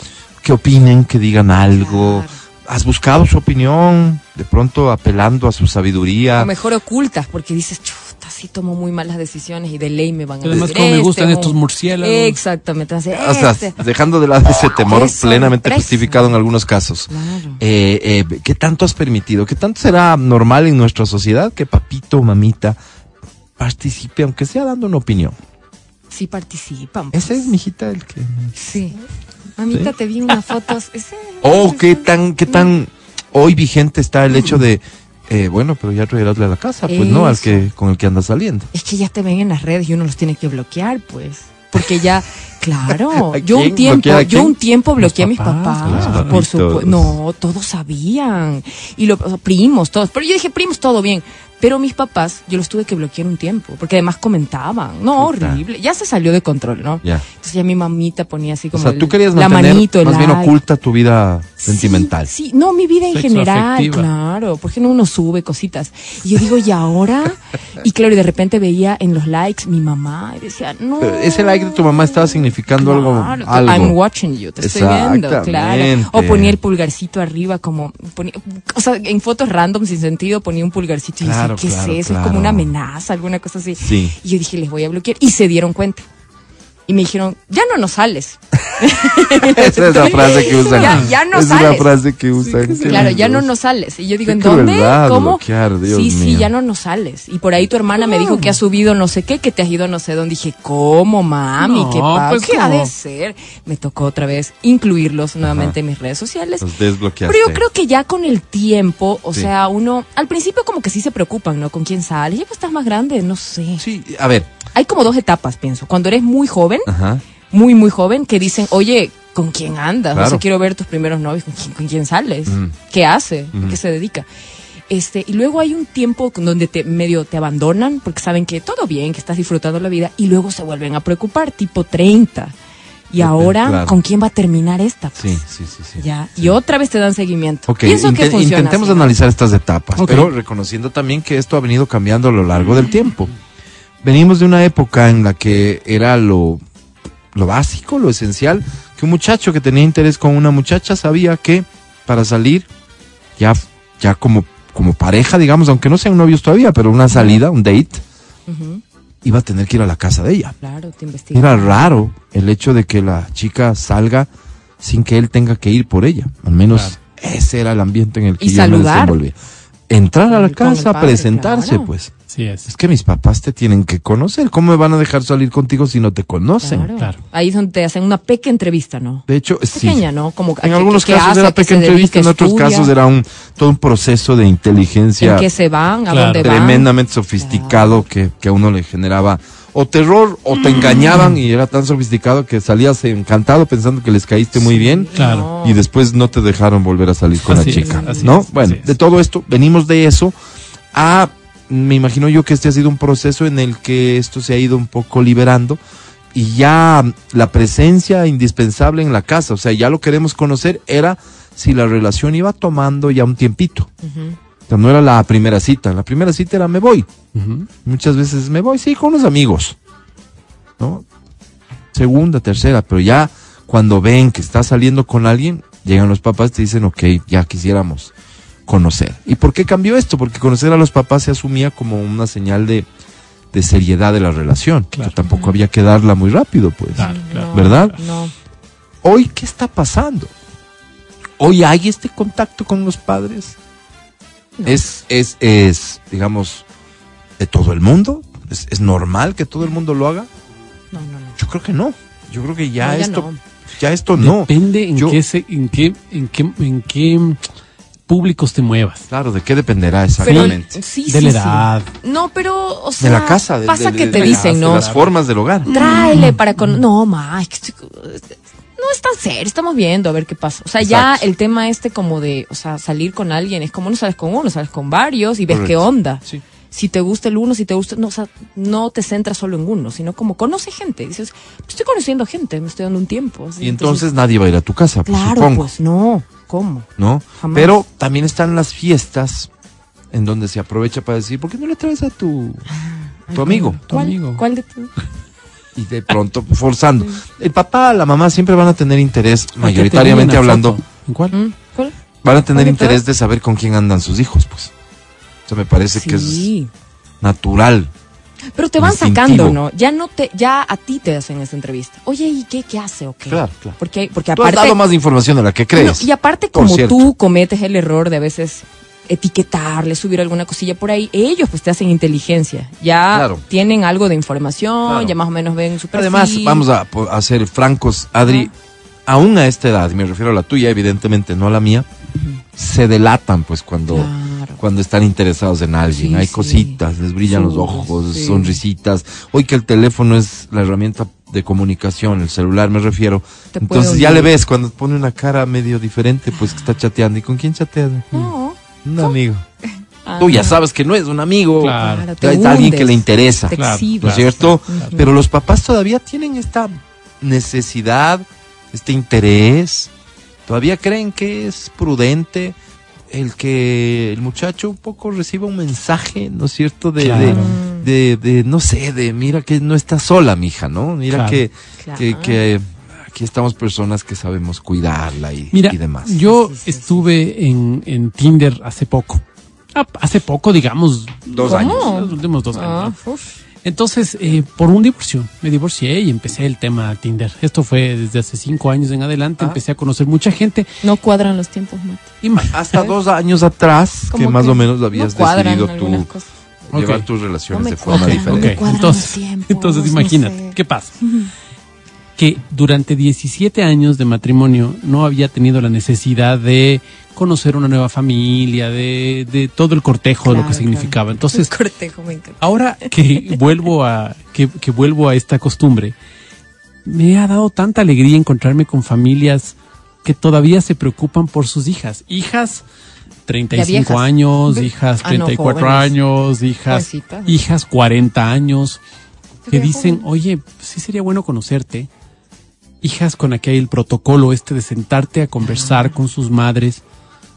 que opinen, que digan algo? Claro. ¿Has buscado su opinión? De pronto apelando a su sabiduría. O mejor ocultas, porque dices, chuta, sí tomo muy malas decisiones y de ley me van a Además, decir, como me este gustan un- estos murciélagos. Exactamente. así, O sea, este. dejando de lado ese temor plenamente justificado en algunos casos. Claro. Eh, eh, ¿Qué tanto has permitido? ¿Qué tanto será normal en nuestra sociedad que papito o mamita participe, aunque sea dando una opinión? Sí participan. pues. Ese es, mijita, el que... Sí. Mamita, ¿Sí? te vi unas fotos. *laughs* Ese, Oh, qué tan, qué tan hoy vigente está el hecho de, eh, bueno, pero ya traerásle a la casa, pues no, al que con el que anda saliendo. Es que ya te ven en las redes y uno los tiene que bloquear, pues. Porque ya *laughs* Claro, ¿A yo un tiempo, ¿Bloquear a yo un tiempo bloqueé a mis papás, por supuesto. No, todos sabían. Y los primos, todos. Pero yo dije, primos, todo bien. Pero mis papás, yo los tuve que bloquear un tiempo, porque además comentaban. No, horrible. Ya se salió de control, ¿no? Ya. Entonces ya mi mamita ponía así O como sea, el- tú querías la mantener manito, el más bien oculta tu vida sentimental. Sí, sí, no, mi vida en Sexo general, afectiva. claro, porque no uno sube cositas. Y yo digo, ¿y ahora? Y claro, y de repente veía en los likes mi mamá y decía, no. Pero ese like de tu mamá estaba significando algo, Claro, algo. I'm watching you, te estoy viendo, claro. O ponía el pulgarcito arriba como, ponía, o sea, en fotos random sin sentido ponía un pulgarcito y Claro, decía, ¿qué claro, es eso? claro. Es como una amenaza, alguna cosa así. Sí. Y yo dije, les voy a bloquear. Y se dieron cuenta. Y me dijeron, ya no nos sales. *laughs* Esa es la frase que usan. Ya- ya no es sales. frase que usan. Claro, ya no nos sales. Y yo digo, ¿en dónde? ¿Cómo? bloquear, Dios sí, sí, ya no nos sales. Y por ahí tu hermana me dijo que has subido no sé qué, que te has ido no sé dónde. Dije, ¿cómo, mami? No, ¿Qué pasa? pues, ¿Qué ha ¿cómo? de ser? Me tocó otra vez incluirlos nuevamente en mis redes sociales. Los desbloqueaste. Pero yo creo que ya con el tiempo, o Sí. sea, uno, al principio como que sí se preocupan, ¿no? Con quién sales. Ya pues estás más grande, no sé. Sí, a ver. Hay como dos etapas, pienso. Cuando eres muy joven, Ajá. muy, muy joven, que dicen, oye, ¿con quién andas? Claro. O sea, quiero ver tus primeros novios, ¿con quién, con quién sales? Mm. ¿Qué hace? Mm. ¿A qué se dedica? Este, y luego hay un tiempo donde te medio te abandonan porque saben que todo bien, que estás disfrutando la vida y luego se vuelven a preocupar, tipo 30. Y ahora, claro. ¿con quién va a terminar esta? Pues? Sí, sí, sí. sí. Ya, y otra vez te dan seguimiento. Ok, Pienso que funciona intentemos así, ¿no? analizar estas etapas, pero reconociendo también que esto ha venido cambiando a lo largo del tiempo. Venimos de una época en la que era lo, lo básico, lo esencial, que un muchacho que tenía interés con una muchacha sabía que para salir, ya, ya como, como pareja, digamos, aunque no sean novios todavía, pero una salida, un date, iba a tener que ir a la casa de ella. Claro, te investigan. Era raro el hecho de que la chica salga sin que él tenga que ir por ella. Al menos ese era el ambiente en el que Y yo me saludar. desenvolvía. Entrar a la casa, padre, presentarse, claro. pues. Sí es. Es que mis papás te tienen que conocer. ¿Cómo me van a dejar salir contigo si no te conocen? Claro. Claro. Ahí es donde te hacen una pequeña entrevista, ¿no? De hecho, sí. Pequeña, ¿no? Como En ¿qué- algunos casos hace, era pequeña entrevista, en otros estudia, casos era un todo un proceso de inteligencia en qué se van, a Claro. dónde van. tremendamente sofisticado que, que a uno le generaba o terror o te engañaban y era tan sofisticado que salías encantado pensando que les caíste muy bien Claro. y después no te dejaron volver a salir con Así la es, chica, así ¿no? es, bueno, es. de todo esto venimos de eso a me imagino yo que este ha sido un proceso en el que esto se ha ido un poco liberando y ya la presencia indispensable en la casa, o sea, ya lo queremos conocer era si la relación iba tomando ya un tiempito. O sea, no era la primera cita, la primera cita era me voy. Muchas veces me voy, sí, con unos amigos. ¿No? Segunda, tercera, pero ya cuando ven que estás saliendo con alguien, llegan los papás y te dicen, ok, ya quisiéramos conocer. ¿Y por qué cambió esto? Porque conocer a los papás se asumía como una señal de, de seriedad de la relación. Claro. Que tampoco había que darla muy rápido, pues. Claro, claro. No, ¿Verdad? No. Hoy, ¿qué está pasando? Hoy hay este contacto con los padres. No. Es, es, es, digamos, de todo el mundo. ¿Es, es normal que todo el mundo lo haga? No, no, no. Yo creo que no. Yo creo que ya No, ya esto, no. ya esto no. Depende en Yo- qué se, en qué, en qué, en qué públicos te muevas. Claro, ¿de qué dependerá Pero, exactamente? sí, De sí, la sí. edad. No, pero, o sea, de la casa, de, pasa de- que de- te de dicen, de las formas del hogar. Tráele para con... No, ma, no es tan serio, estamos viendo a ver qué pasa. O sea, ya el tema este como de, o sea, salir con alguien es como no sales con uno, sales con varios y ves qué onda. Sí. Si te gusta el uno, si te gusta, no, o sea, no te centras solo en uno, sino como conoce gente. Dices, estoy conociendo gente, me estoy dando un tiempo. así, Y entonces nadie va a ir a tu casa, pues, claro, supongo. pues no, ¿cómo? ¿no? Jamás. Pero también están las fiestas en donde se aprovecha para decir, ¿por qué no le traes a tu, tu amigo? Tu ¿Cuál, amigo. ¿Cuál de tu? *laughs* Y de pronto forzando. El papá, la mamá siempre van a tener interés, mayoritariamente hablando, foto. ¿En cuál? ¿Mm? ¿Cuál? van a tener interés de saber con quién andan sus hijos, pues. Eso me parece que es natural. Pero te van instintivo. sacando, ¿no? Ya no te, ya a ti te hacen esa entrevista. Oye, ¿y qué, qué hace o qué? Claro, claro. Porque, porque Tú has dado más información de la que crees. No, y aparte, como cierto. tú cometes el error de a veces etiquetarle, subir alguna cosilla por ahí, ellos pues te hacen inteligencia. Ya Claro. tienen algo de información, Claro. ya más o menos ven su perfil. Además, vamos a, a ser francos, Adri, aún a esta edad, y me refiero a la tuya, evidentemente, no a la mía, se delatan pues cuando, Claro. cuando están interesados en alguien. Sí, Hay sí. cositas, les brillan los ojos, sonrisitas. Hoy que el teléfono es la herramienta de comunicación, el celular me refiero. Entonces ya le ves cuando pone una cara medio diferente, pues que está chateando. ¿Y con quién chatea? No. Un amigo. Ah, Tú ya sabes que no es un amigo. Claro. Claro, te es alguien que le interesa. Te exhibes. ¿No es cierto? Pero los papás todavía tienen esta necesidad, este interés. Todavía creen que es prudente el que el muchacho un poco reciba un mensaje, ¿no es cierto? De, Claro. de, de, de, no sé, de mira que no está sola, mija, ¿no? Mira Claro. que, Claro. que, que aquí estamos personas que sabemos cuidarla y, Mira, y demás. yo Sí, sí, sí, estuve En, en Tinder hace poco. Ah, hace poco, digamos. Dos ¿Cómo? años. Los últimos dos Ah, años. ¿no? uf. Entonces, eh, por un divorcio, me divorcié y empecé el tema Tinder. Esto fue desde hace cinco años en adelante. Ah. Empecé a conocer mucha gente. No cuadran los tiempos, Mati. Y ma- Hasta dos años atrás, que más o menos habías no decidido tú cosas. llevar tus relaciones de forma cuadran. diferente. entonces, entonces no imagínate, sé. ¿qué pasa? Que durante 17 años de matrimonio no había tenido la necesidad de conocer una nueva familia, de, de todo el cortejo, de lo Claro, que significaba. claro. Entonces, El cortejo me encanta. ahora que vuelvo a que, que vuelvo a esta costumbre, me ha dado tanta alegría encontrarme con familias que todavía se preocupan por sus hijas. Hijas 35 viejas. años, hijas Ah, no, 34 años, hijas hijas 40 años que dicen. "Oye, sí sería bueno conocerte." Hijas con aquel protocolo este de sentarte a conversar con sus madres.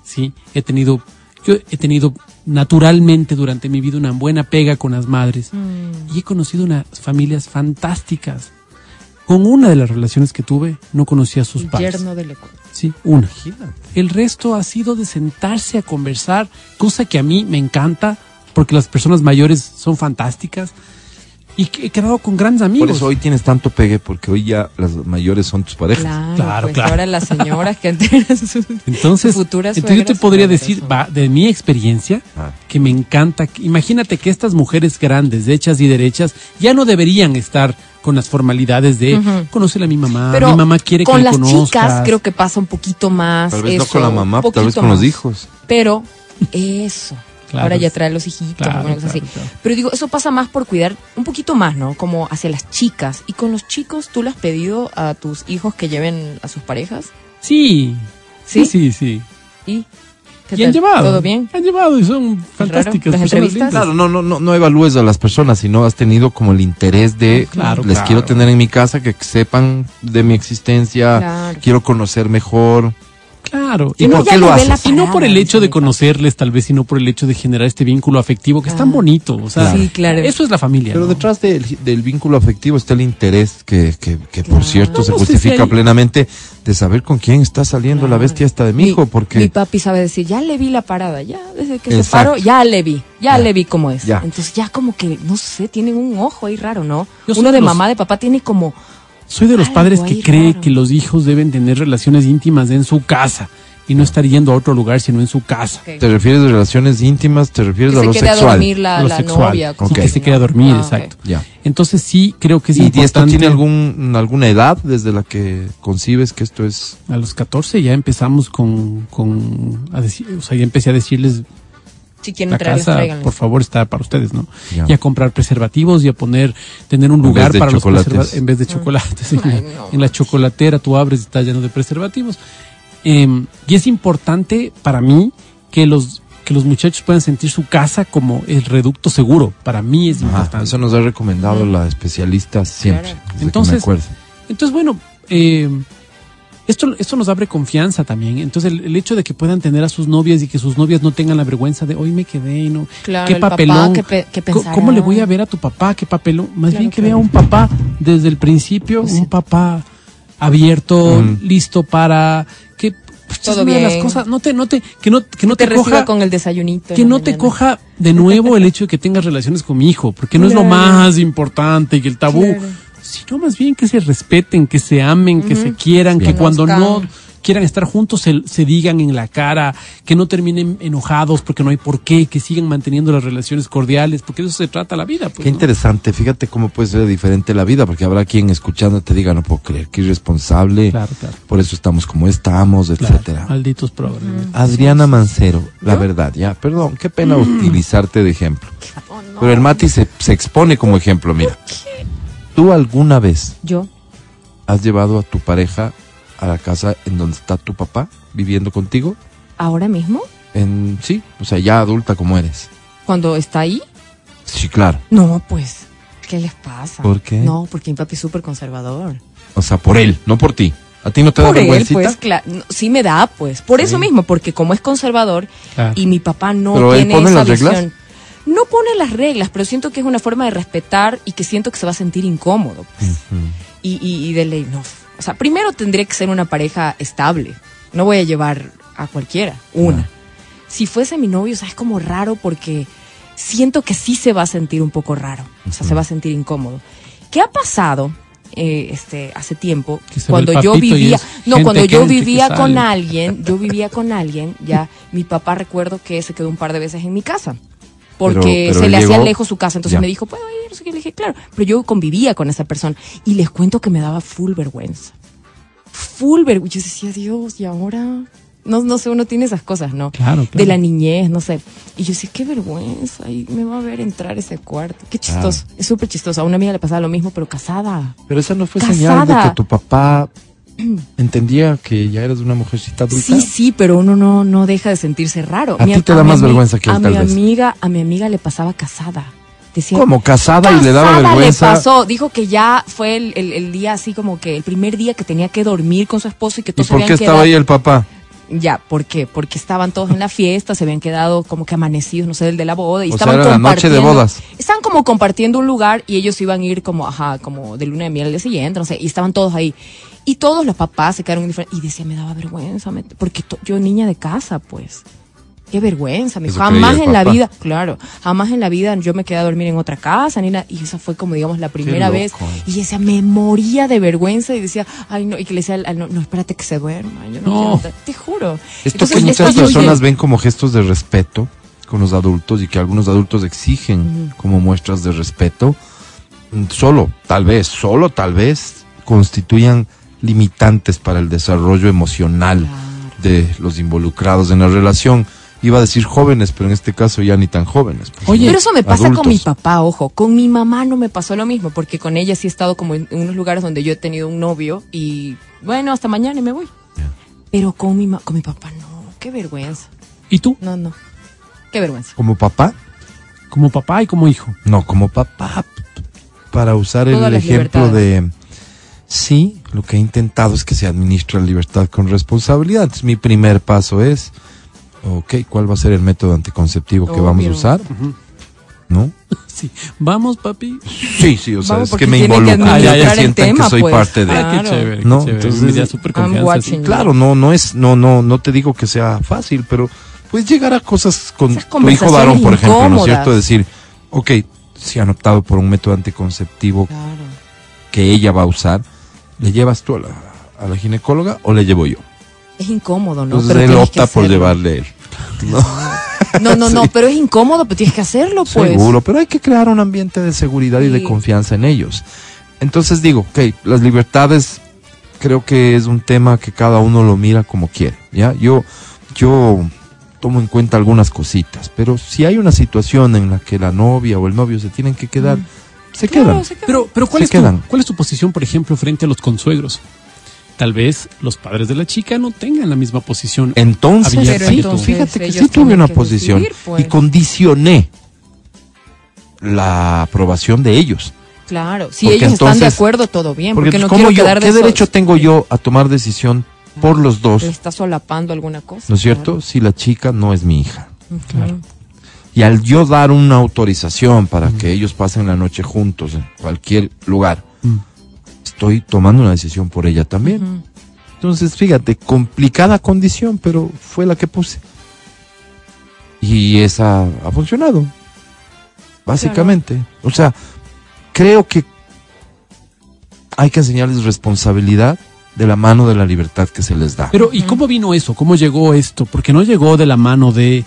Sí, he tenido yo he tenido naturalmente durante mi vida una buena pega con las madres Mm. y he conocido unas familias fantásticas. Con una de las relaciones que tuve, no conocía a sus padres. yerno del Ecuador. Sí, una. Imagínate. El resto ha sido de sentarse a conversar, cosa que a mí me encanta, porque las personas mayores son fantásticas. Y que he quedado con grandes amigos. Por eso hoy tienes tanto pegue, porque hoy ya las mayores son tus parejas. Claro, Claro, pues claro. ahora las señoras que tienen sus entonces, sus futuras entonces yo te podría decir, va, de mi experiencia, Ah. que me encanta. que- Imagínate que estas mujeres grandes, hechas y derechas, ya no deberían estar con las formalidades de Ujú. conocer a mi mamá, Pero mi mamá quiere con que le las conozcas. chicas creo que pasa un poquito más. Tal vez no con la mamá, tal vez con los hijos. Pero eso. Claro, Ahora ya trae los hijitos, claro, así. claro. Pero digo, eso pasa más por cuidar un poquito más, ¿no? Como hacia las chicas. Y con los chicos, ¿tú le has pedido a tus hijos que lleven a sus parejas? Sí, ¿Sí? sí, sí, sí. ¿Y? ¿Qué Y han llevado. ¿Todo bien? Han llevado y son fantásticas. Claro, no, no, no, no evalúes a las personas, sino has tenido como el interés de Claro, les claro. quiero tener en mi casa, que sepan de mi existencia, Claro. quiero conocer mejor. Claro. ¿Y no, por qué lo haces? y no por parada, el hecho de mi conocerles, tal vez, sino por el hecho de generar este vínculo afectivo que es tan Claro. bonito. O sea, Sí, claro. eso es la familia. Pero ¿no? detrás del, del vínculo afectivo está el interés que, que, que por cierto se No, si justifica hay- plenamente de saber con quién está saliendo la bestia esta de mi hijo, Mi porque papi sabe decir, ya le vi la parada, ya desde que se paró, ya le vi, ya, Ya. le vi cómo es. Ya. Entonces ya como que, no sé, tienen un ojo ahí raro, ¿no? Yo soy Uno de de los- mamá, de papá, tiene como, Soy de los Algo padres que cree raro. que los hijos deben tener relaciones íntimas en su casa y no estar yendo a otro lugar, sino en su casa. te refieres a relaciones íntimas, te refieres que a se lo quede a sexual. dormir la, Lo la sexual. novia. Sí, Ok. que se quede a dormir, Ah, exacto. Ya. Entonces sí creo que es ¿Y, y esto importante. tiene algún, alguna edad desde la que concibes que esto es A los 14 ya empezamos con, con a decir, o sea, ya empecé a decirles Si quieren la traerles, casa, tráiganles. por favor, está para ustedes, ¿no? Ya. Y a comprar preservativos y a poner, tener un lugar para los chocolates. preservativos en vez de chocolates. sí. Ay, no. En la chocolatera tú abres y está lleno de preservativos. Em, y es importante para mí que los que los muchachos puedan sentir su casa como el reducto seguro. Para mí es Ajá, importante. eso nos ha recomendado la especialista siempre. Claro. Entonces. Entonces, bueno, eh, esto, esto nos abre confianza también. Entonces, el, el hecho de que puedan tener a sus novias y que sus novias no tengan la vergüenza de hoy me quedé y no. Claro, qué papá, papelón. ¿qué pe- qué Co- pensará? ¿Cómo le voy a ver a tu papá? ¿Qué papelón? Más Claro, bien que claro. vea un papá desde el principio, Pues un sí. papá abierto, Mm. listo para que pues, es Todo de las bien. cosas, no te, no te, que no, que no te, te, coja, con el desayunito. que no te coja de nuevo el hecho de que tengas relaciones con mi hijo, porque no es lo más importante y el tabú, Claro. Sino más bien que se respeten, que se amen, que se quieran, que cuando no quieran estar juntos se, se digan en la cara, que no terminen enojados porque no hay por qué, que sigan manteniendo las relaciones cordiales, porque de eso se trata la vida. Pues, Qué ¿no? interesante, fíjate cómo puede ser diferente la vida, porque habrá quien escuchando te diga, no puedo creer, que irresponsable, Claro, claro. por eso estamos como estamos, Claro, etcétera. malditos programas. Adriana Mancero, la verdad, ya, perdón, qué pena utilizarte de ejemplo. Oh, no. Pero el Mati se, se expone como ejemplo, mira. ¿Tú alguna vez Yo, has llevado a tu pareja a la casa en donde está tu papá viviendo contigo? ahora mismo, En sí, o sea, ya adulta como eres. cuando está ahí, Sí, claro. no, pues, ¿qué les pasa? ¿Por qué? No, porque mi papi es súper conservador. O sea, por él, no por ti. ¿A ti no te da Por él, vergüencita? pues, claro, no, sí me da, pues, por eso mismo, porque como es conservador Claro. y mi papá no ¿Pero él tiene pone esa las reglas? No pone las reglas, pero siento que es una forma de respetar y que siento que se va a sentir incómodo. pues. Y, y, y de ley, no. O sea, primero tendría que ser una pareja estable. No voy a llevar a cualquiera, una. Si fuese mi novio, o sea, es como raro porque siento que sí se va a sentir un poco raro. O sea, se va a sentir incómodo. ¿Qué ha pasado? eh, este hace tiempo cuando yo vivía no cuando yo vivía con alguien yo vivía con alguien ya mi papá recuerdo que se quedó un par de veces en mi casa porque pero se le hacía lejos su casa entonces Ya. me dijo puedo ir no sé qué le dije claro pero yo convivía con esa persona y les cuento que me daba full vergüenza full vergüenza yo decía Dios y ahora no, no sé, uno tiene esas cosas, ¿no? Claro, De claro. la niñez, no sé. Y yo decía, qué vergüenza, y me va a ver entrar ese cuarto. Qué chistoso, es súper chistoso. A una amiga le pasaba lo mismo, pero casada. Pero esa no fue Casada. señal de que tu papá *clears throat* entendía que ya eras una mujercita adulta. Sí, sí, pero uno no, no deja de sentirse raro. A ti te da mi más vergüenza que a tal mi vez. amiga, a mi amiga le pasaba casada. Decía, Como casada y le daba Casada vergüenza. le pasó, dijo que ya fue el, el- el día así como que el primer día que tenía que dormir con su esposo y que ¿Y todos se por qué estaba quedado- ahí el papá? Ya, ¿por qué? Porque estaban todos en la fiesta, se habían quedado como que amanecidos, no sé, del de la boda. Y O sea, estaban era la noche de bodas. Estaban como compartiendo un lugar y ellos iban a ir como, ajá, como de luna de miel al día siguiente, no sé, y estaban todos ahí. Y todos los papás se quedaron indiferentes. Y decía, me daba vergüenza, me- porque yo niña de casa, pues. Qué vergüenza, me dijo, jamás en la vida, claro, jamás en la vida yo me quedé a dormir en otra casa, ni nada. Y esa fue como, digamos, la primera vez. Y decía, me moría de vergüenza y decía, ay, no, y que le decía, no, no, espérate que se duerma. Yo no, No. quiero entrar". te juro. Esto Entonces, que muchas esto personas ven como gestos de respeto con los adultos y que algunos adultos exigen como muestras de respeto, mm, solo, tal vez, solo tal vez constituyan limitantes para el desarrollo emocional de los involucrados en la relación. Iba a decir jóvenes, pero en este caso ya ni tan jóvenes. pues, Oye. Pero eso me pasa con mi papá, ojo. Con mi mamá no me pasó lo mismo, porque con ella sí he estado como en, unos lugares donde yo he tenido un novio y bueno, hasta mañana y me voy. Pero con mi, ma- con mi papá no, qué vergüenza. ¿Y tú? No, no. Qué vergüenza. Como papá, Como papá y como hijo. No, como papá, para usar el Todas ejemplo libertades. de... Sí, lo que he intentado es que se administre la libertad con responsabilidad. Entonces, mi primer paso es, ok, ¿cuál va a ser el método anticonceptivo que vamos a usar? ¿No? *laughs* Sí. Vamos, papi. Sí, sí, o sea, Vamos, es que me que involucra, administrar que el sientan tema, que soy pues. parte de... Ah, qué chévere, No, qué chévere. entonces- Me da súper I'm confianza. Claro, no, no es, no, no, no te digo que sea fácil, pero puedes llegar a cosas con tu hijo varón, por ejemplo, ¿no es cierto? Decir, ok, si han optado por un método anticonceptivo Claro. que ella va a usar, ¿le llevas tú a la, a la ginecóloga o le llevo yo? Es incómodo, ¿no? Entonces Pero él tienes que opta por llevarle él. No, no, no, *laughs* Sí. pero es incómodo, pero tienes que hacerlo, pues. Seguro, pero hay que crear un ambiente de seguridad y de confianza en ellos. Entonces digo, ok, las libertades creo que es un tema que cada uno lo mira como quiere, ¿ya? Yo, yo tomo en cuenta algunas cositas, pero si hay una situación en la que la novia o el novio se tienen que quedar, se Mm. Claro, quedan. se queda. Pero, pero ¿cuál, Se es tu, quedan. ¿cuál es tu posición, por ejemplo, frente a los consuegros? Tal vez los padres de la chica no tengan la misma posición. Entonces, Pero entonces fíjate que sí tuve una posición decidir, pues. y condicioné la aprobación de ellos. Claro, si Porque ellos están de acuerdo, todo bien, Porque porque, no ¿cómo quiero yo, quedar de ¿qué esos- derecho tengo yo a tomar decisión por los dos? Le está solapando alguna cosa. ¿No es cierto? Si la chica no es mi hija. Claro. Y al yo dar una autorización para que ellos pasen la noche juntos en cualquier lugar. Estoy tomando una decisión por ella también. Entonces, fíjate, complicada condición, pero fue la que puse. Y esa ha funcionado. Básicamente. O sea, creo que hay que enseñarles responsabilidad de la mano de la libertad que se les da. Pero, ¿y cómo vino eso? ¿Cómo llegó esto? Porque no llegó de la mano de,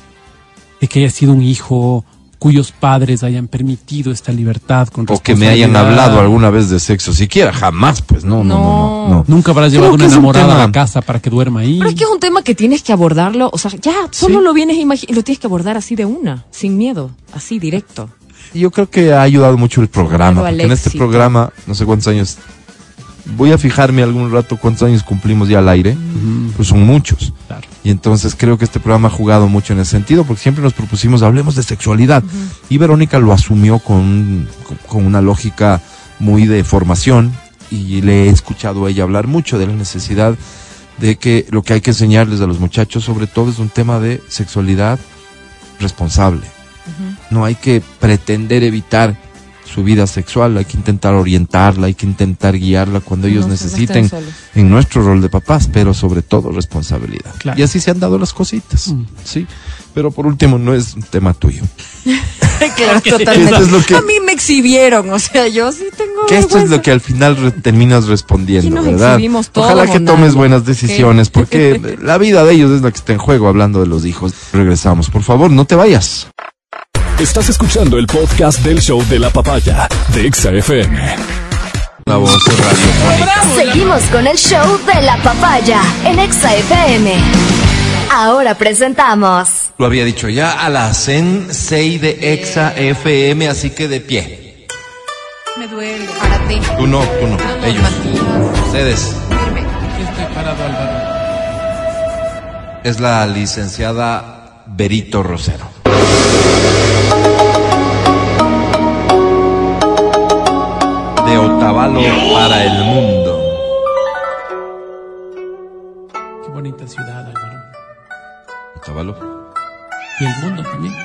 de que haya sido un hijo cuyos padres hayan permitido esta libertad con o que me hayan hablado alguna vez de sexo siquiera, jamás, pues no, no, no, no. no. Nunca habrás llevado una un enamorada a la casa para que duerma ahí. Pero es que es un tema que tienes que abordarlo, o sea, ya, solo Sí. lo vienes a imaginar, lo tienes que abordar así de una, sin miedo, así directo. Yo creo que ha ayudado mucho el programa, porque en este programa, no sé cuántos años, voy a fijarme algún rato cuántos años cumplimos ya al aire, pues son muchos. Claro. Y entonces creo que este programa ha jugado mucho en ese sentido, porque siempre nos propusimos, hablemos de sexualidad. Y Verónica lo asumió con, con- con una lógica muy de formación, y le he escuchado a ella hablar mucho de la necesidad de que lo que hay que enseñarles a los muchachos, sobre todo, es un tema de sexualidad responsable. No hay que pretender evitar su vida sexual, hay que intentar orientarla, hay que intentar guiarla cuando ellos No, necesiten en nuestro rol de papás, pero sobre todo responsabilidad. Claro. Y así se han dado las cositas, Mm. sí. Pero por último, no es un tema tuyo. *laughs* claro, Que totalmente. esto es lo que- A mí me exhibieron, o sea, yo sí tengo. Que esto es lo que al final re- terminas respondiendo, nos ¿verdad? exhibimos todo, Ojalá que tomes buenas decisiones, porque *laughs* la vida de ellos es la que está en juego hablando de los hijos. Regresamos, por favor, no te vayas. Estás escuchando el podcast del show de la papaya de Exa FM. La voz. Seguimos con el show de la papaya en Exa FM. Ahora presentamos Lo había dicho ya a la Sensei de Exa FM, así que de pie. Me duele. Párate. Tú no, tú no, ellos. Ustedes. Estoy parado, Álvaro. Es la licenciada Berito Rosero. De Otavalo para el mundo. Qué bonita ciudad, Álvaro. Otavalo. Y el mundo también.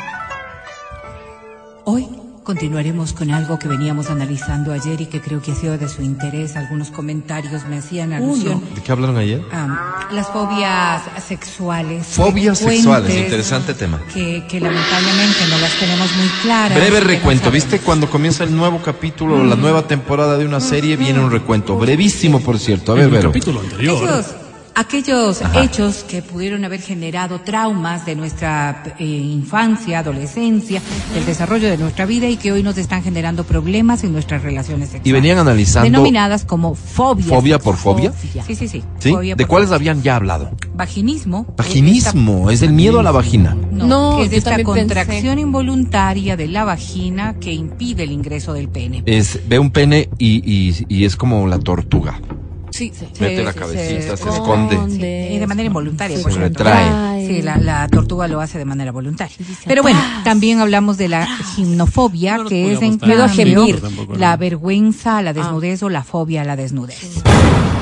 Hoy continuaremos con algo que veníamos analizando ayer y que creo que ha sido de su interés. Algunos comentarios me hacían alusión ¿De qué hablaron ayer? a las fobias sexuales. Fobias sexuales, interesante tema. Que, que lamentablemente no las tenemos muy claras. Breve recuento. ¿viste? Cuando comienza el nuevo capítulo, la nueva temporada de una serie, viene un recuento. Brevísimo, por cierto. A ver, Vero. capítulo anterior. Aquellos, aquellos Ajá. hechos que pudieron haber generado traumas de nuestra eh, infancia, adolescencia, del desarrollo de nuestra vida y que hoy nos están generando problemas en nuestras relaciones sexuales. Y venían analizando. Denominadas como fobias. ¿Fobia por fobia? Sí, sí, sí. ¿Sí? Fobia ¿De cuáles fobia. habían ya hablado? Vaginismo. Vaginismo, es el miedo a la vagina. No, No, que es esta pensé. contracción involuntaria de la vagina que impide el ingreso del pene. Es, ve un pene y, y, y es como la tortuga. Sí, Mete la cabecita, se esconde. Sí, y de manera involuntaria. Se por retrae. Sí, la, la tortuga lo hace de manera voluntaria. Sí, Pero bueno, también hablamos de la gimnofobia, No que es en Miedo a gemir. Tampoco, ¿no? la vergüenza a la desnudez o la fobia a la desnudez.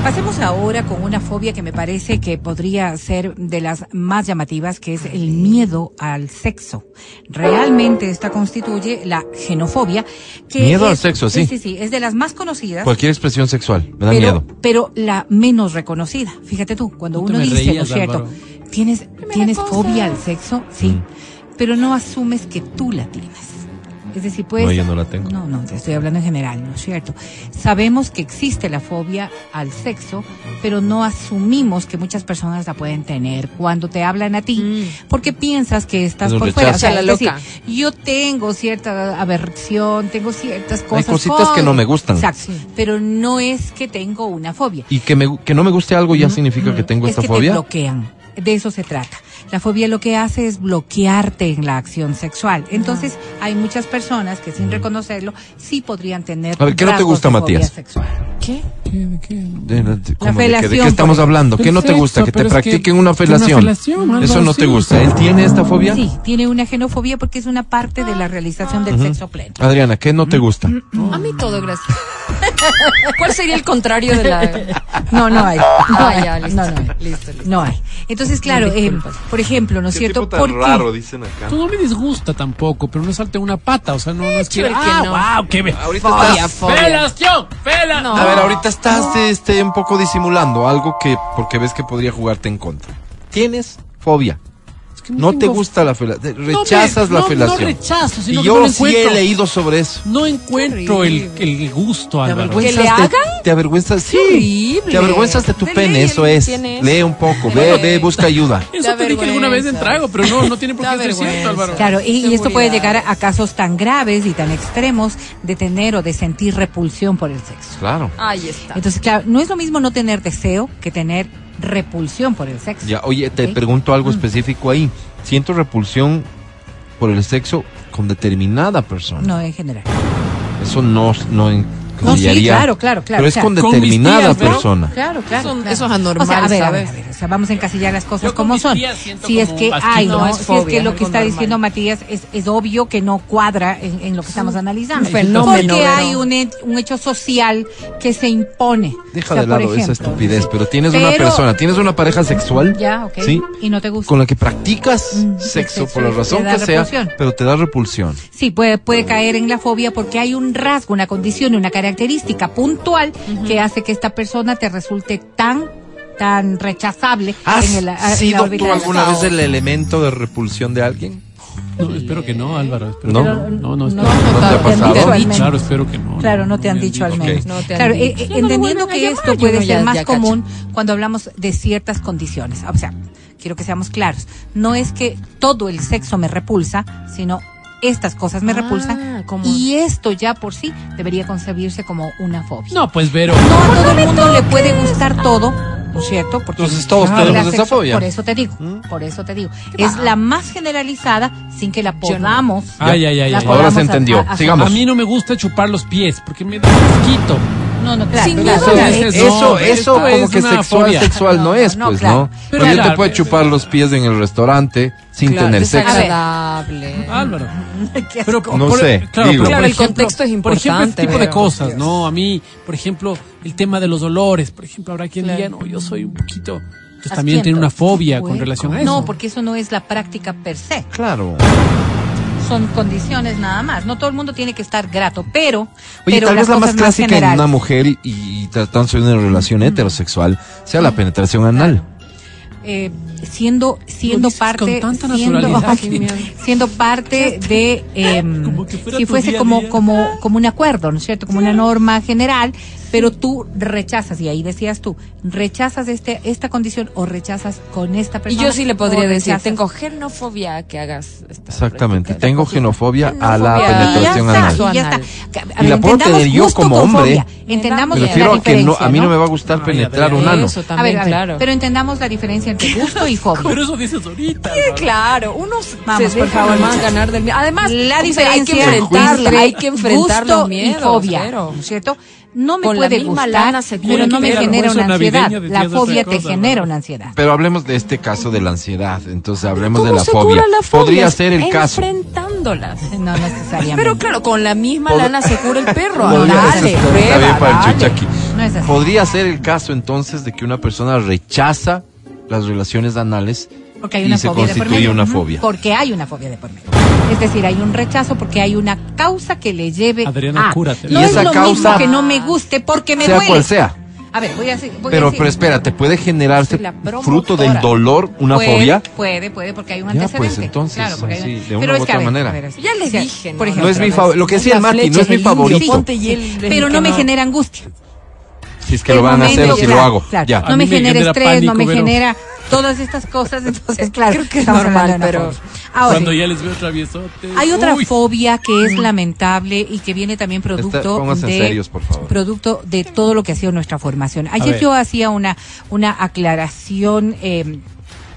Pasemos ahora con una fobia que me parece que podría ser de las más llamativas, que es el miedo al sexo. Realmente esta constituye la genofobia. Que Miedo al sexo, sí. Sí, sí, sí, es de las más conocidas Cualquier expresión sexual, me da pero, miedo. pero la menos reconocida. Fíjate tú, cuando uno dice, ¿no es cierto? Álvaro. ¿Tienes, ¿tienes cosa. fobia al sexo? Sí. Mm. Pero no asumes que tú la tienes. Es decir, pues... No, yo no la tengo. No, no, te estoy hablando en general, ¿no es cierto? Sabemos que existe la fobia al sexo, pero no asumimos que muchas personas la pueden tener cuando te hablan a ti, porque piensas que estás Es por fuera. O sea, La es decir, loca. yo tengo cierta aversión, tengo ciertas cosas. cositas con- que no me gustan. Exacto. Pero no es que tengo una fobia. Y que, me, que no me guste algo ya significa que tengo es esta que fobia. te bloquean. De eso se trata. La fobia lo que hace es bloquearte en la acción sexual. Entonces, hay muchas personas que sin reconocerlo sí podrían tener A ver, ¿qué no te gusta, Matías? sexual. ¿Qué? ¿Qué, de qué? De, de- ¿cómo de qué- ¿De felación, qué estamos por hablando? ¿Qué no te gusta? Que te practiquen una una felación. felación, Eso no te gusta. ¿Él tiene esta fobia? Sí, tiene una genofobia porque es una parte de la realización del sexo pleno. Adriana, ¿qué no te gusta? A mí todo, gracias. *laughs* ¿Cuál sería el contrario de la.? No, no hay. Ah. No, no hay. Listo, listo. No hay. Entonces, claro, eh, disculpas. Por ejemplo, ¿no es cierto? ¿Por qué? dicen acá. Tú no me disgusta tampoco, pero no salte una pata, o sea, no, no es que... ¡Ah, no. wow, qué be- Ahorita Fobia, estás- fobia. ¡Felación! ¡Fela! No. A ver, ahorita estás este, un poco disimulando algo que porque ves que podría jugarte en contra. Tienes fobia. Que No te gusta la felación. No me- Rechazas la felación. No rechazo, sino y que yo no le sí he encuentro. leído sobre eso. No encuentro el, el gusto, ¿Te Álvaro. avergüenzas ¿Que le de-? Te avergüenzas, sí. horrible. Te avergüenzas de tu De pene, ley, eso es. Lee un poco, ve, ve, busca ayuda. Eso te dije alguna vez en trago, pero no, no tiene por qué ser cierto. Álvaro. Claro, y, y esto puede llegar a casos tan graves y tan extremos de tener o de sentir repulsión por el sexo. Claro. Ahí está. Entonces, claro, no es lo mismo no tener deseo que tener repulsión por el sexo. Ya, oye, te pregunto Mm. algo específico ahí. Siento repulsión por el sexo con determinada persona. No, en general. Eso no, no No, sí, claro, claro, claro. Pero es O sea, con determinada persona. Claro, claro. Eso- claro. eso es anormal, O sea, a ver, a ver, ¿sabes? a ver, o sea, vamos a encasillar las cosas Yo como son. Si es que hay, No, es si es que lo que está normal. diciendo Matías es, es obvio que no cuadra en, en lo que estamos analizando. Un fenómeno, Porque hay un, un hecho social que se impone. Deja O sea, de lado esa estupidez, pero tienes una persona, tienes una pareja sexual, Ya, ok. ¿sí? Y no te gusta. Con la que practicas Mm, sexo por la razón que sea, pero te da repulsión. Sí, puede, puede caer en la fobia porque hay un rasgo, una condición, una característica puntual que hace que esta persona te resulte tan tan rechazable ¿Has en, el, en la sido tú alguna vez el elemento de repulsión de alguien? No, espero que no, Álvaro. Espero ¿No? que no, no, no, espero- No, no, te ha te han pasado? dicho al Sí, menos. Claro, espero que no. Claro, no te han me dicho al menos. No te han claro, dicho. eh, eh, Ya no entendiendo que llamar, esto puede no, ser ya- más ya cacho. común cuando hablamos de ciertas condiciones. O sea, quiero que seamos claros. No es que todo el sexo me repulsa, sino estas cosas me Ah, repulsan. ¿cómo? Y esto ya por sí debería concebirse como una fobia. No, pues Vero. No a todo el mundo le puede gustar todo, ¿no es cierto? Porque Entonces, todos tenemos esa fobia. Por eso te digo, por eso te digo. Es la más generalizada sin que la podamos. Ay, ay, ay. Ahora se a- entendió. a- a- Sigamos. A mí no me gusta chupar los pies porque me da asquito. No, no, claro. Sin claro, miedo, claro. dices, no, eso, pero eso como es que sexual, fobia. sexual no, No, es, no, pues, claro. ¿no? Pero Pero yo te puedo pero- chupar los pies en el restaurante sin Claro, tener sexo. Álvaro. *laughs* Qué Pero. No por- sé, claro, digo. pero, Claro, por el ejemplo- contexto es Por ejemplo, este importante, tipo de cosas, Dios. ¿no? A mí, por ejemplo, el tema de los olores. Por ejemplo, habrá quien diga, no, yo soy un poquito. Entonces también tiene una fobia con relación a eso. No, porque eso no es la práctica per se. Claro. Son condiciones nada más. No todo el mundo tiene que estar grato, pero. Oye, pero tal vez la más clásica en generales. una mujer y, y tratándose de una relación heterosexual sea la penetración anal. eh, siendo siendo parte *laughs* siendo, parte de fuera si fuese día como día. como como un acuerdo no es cierto como una norma general pero tú rechazas y ahí decías tú rechazas este esta condición o rechazas con esta Y persona yo sí le podría decir, rechazas- tengo genofobia que hagas esta Exactamente. práctica. Tengo genofobia a la Genofobia. penetración y anal. y ya está. A Y la puedo tener yo como hombre. Entendamos Me la refiero a que no, a mí no me va a gustar Ay, penetrar a ver, un ano. Eso a ver, también, a ver, claro. pero entendamos la diferencia entre gusto y fobia. Pero eso dices ahorita. Álvaro. Claro, uno Vamos, se por favor, más ganar del miedo. Además, la diferencia hay que enfrentarla, entre hay que enfrentar gusto los miedos. y fobia, ¿no es cierto? No me Con la puede misma gustar, lana se pero no me genera una ansiedad. La fobia te cosa, genera ¿no? una ansiedad. Pero hablemos de este caso de la ansiedad. Entonces hablemos de ¿Cómo la fobia. la? Podría ser el caso. Enfrentándolas. No necesariamente. Pero claro, con la misma Pod- lana se cura el perro. *laughs* Dale, está prueba, bien para el dale. chuchaqui. No es así. Podría ser el caso entonces de que una persona rechaza las relaciones anales Porque hay y una se fobia de por medio. una Ujú. fobia. Porque hay una fobia de por medio. Es decir, hay un rechazo porque hay una causa que le lleve Adriana, a. cúrate. No Y es esa lo causa- mismo que no me guste porque me sea duele. cual sea. A ver, voy a decir. voy a Pero, decir- pero espérate, ¿puede generarse fruto del dolor una puede, fobia? Puede, puede, porque hay un Ya, antecedente. pues, entonces, claro, porque hay de una pero u otra a ver, manera. a ver, Ya les dije, Por ¿no? ejemplo, No es mi fa- lo que decía el Mati, no es mi favorito. pero no me genera angustia. Si es que El lo van a hacer o si claro, lo hago. claro. Ya. A No me genera genera estrés, pánico, no me pero- genera todas estas cosas, entonces claro, Creo que es normal, pero-. Ahora, Cuando ya les veo traviesotes. hay otra uy. fobia que es lamentable y que viene también producto de serios, por favor. producto de todo lo que ha sido nuestra formación. Ayer yo hacía una una aclaración eh,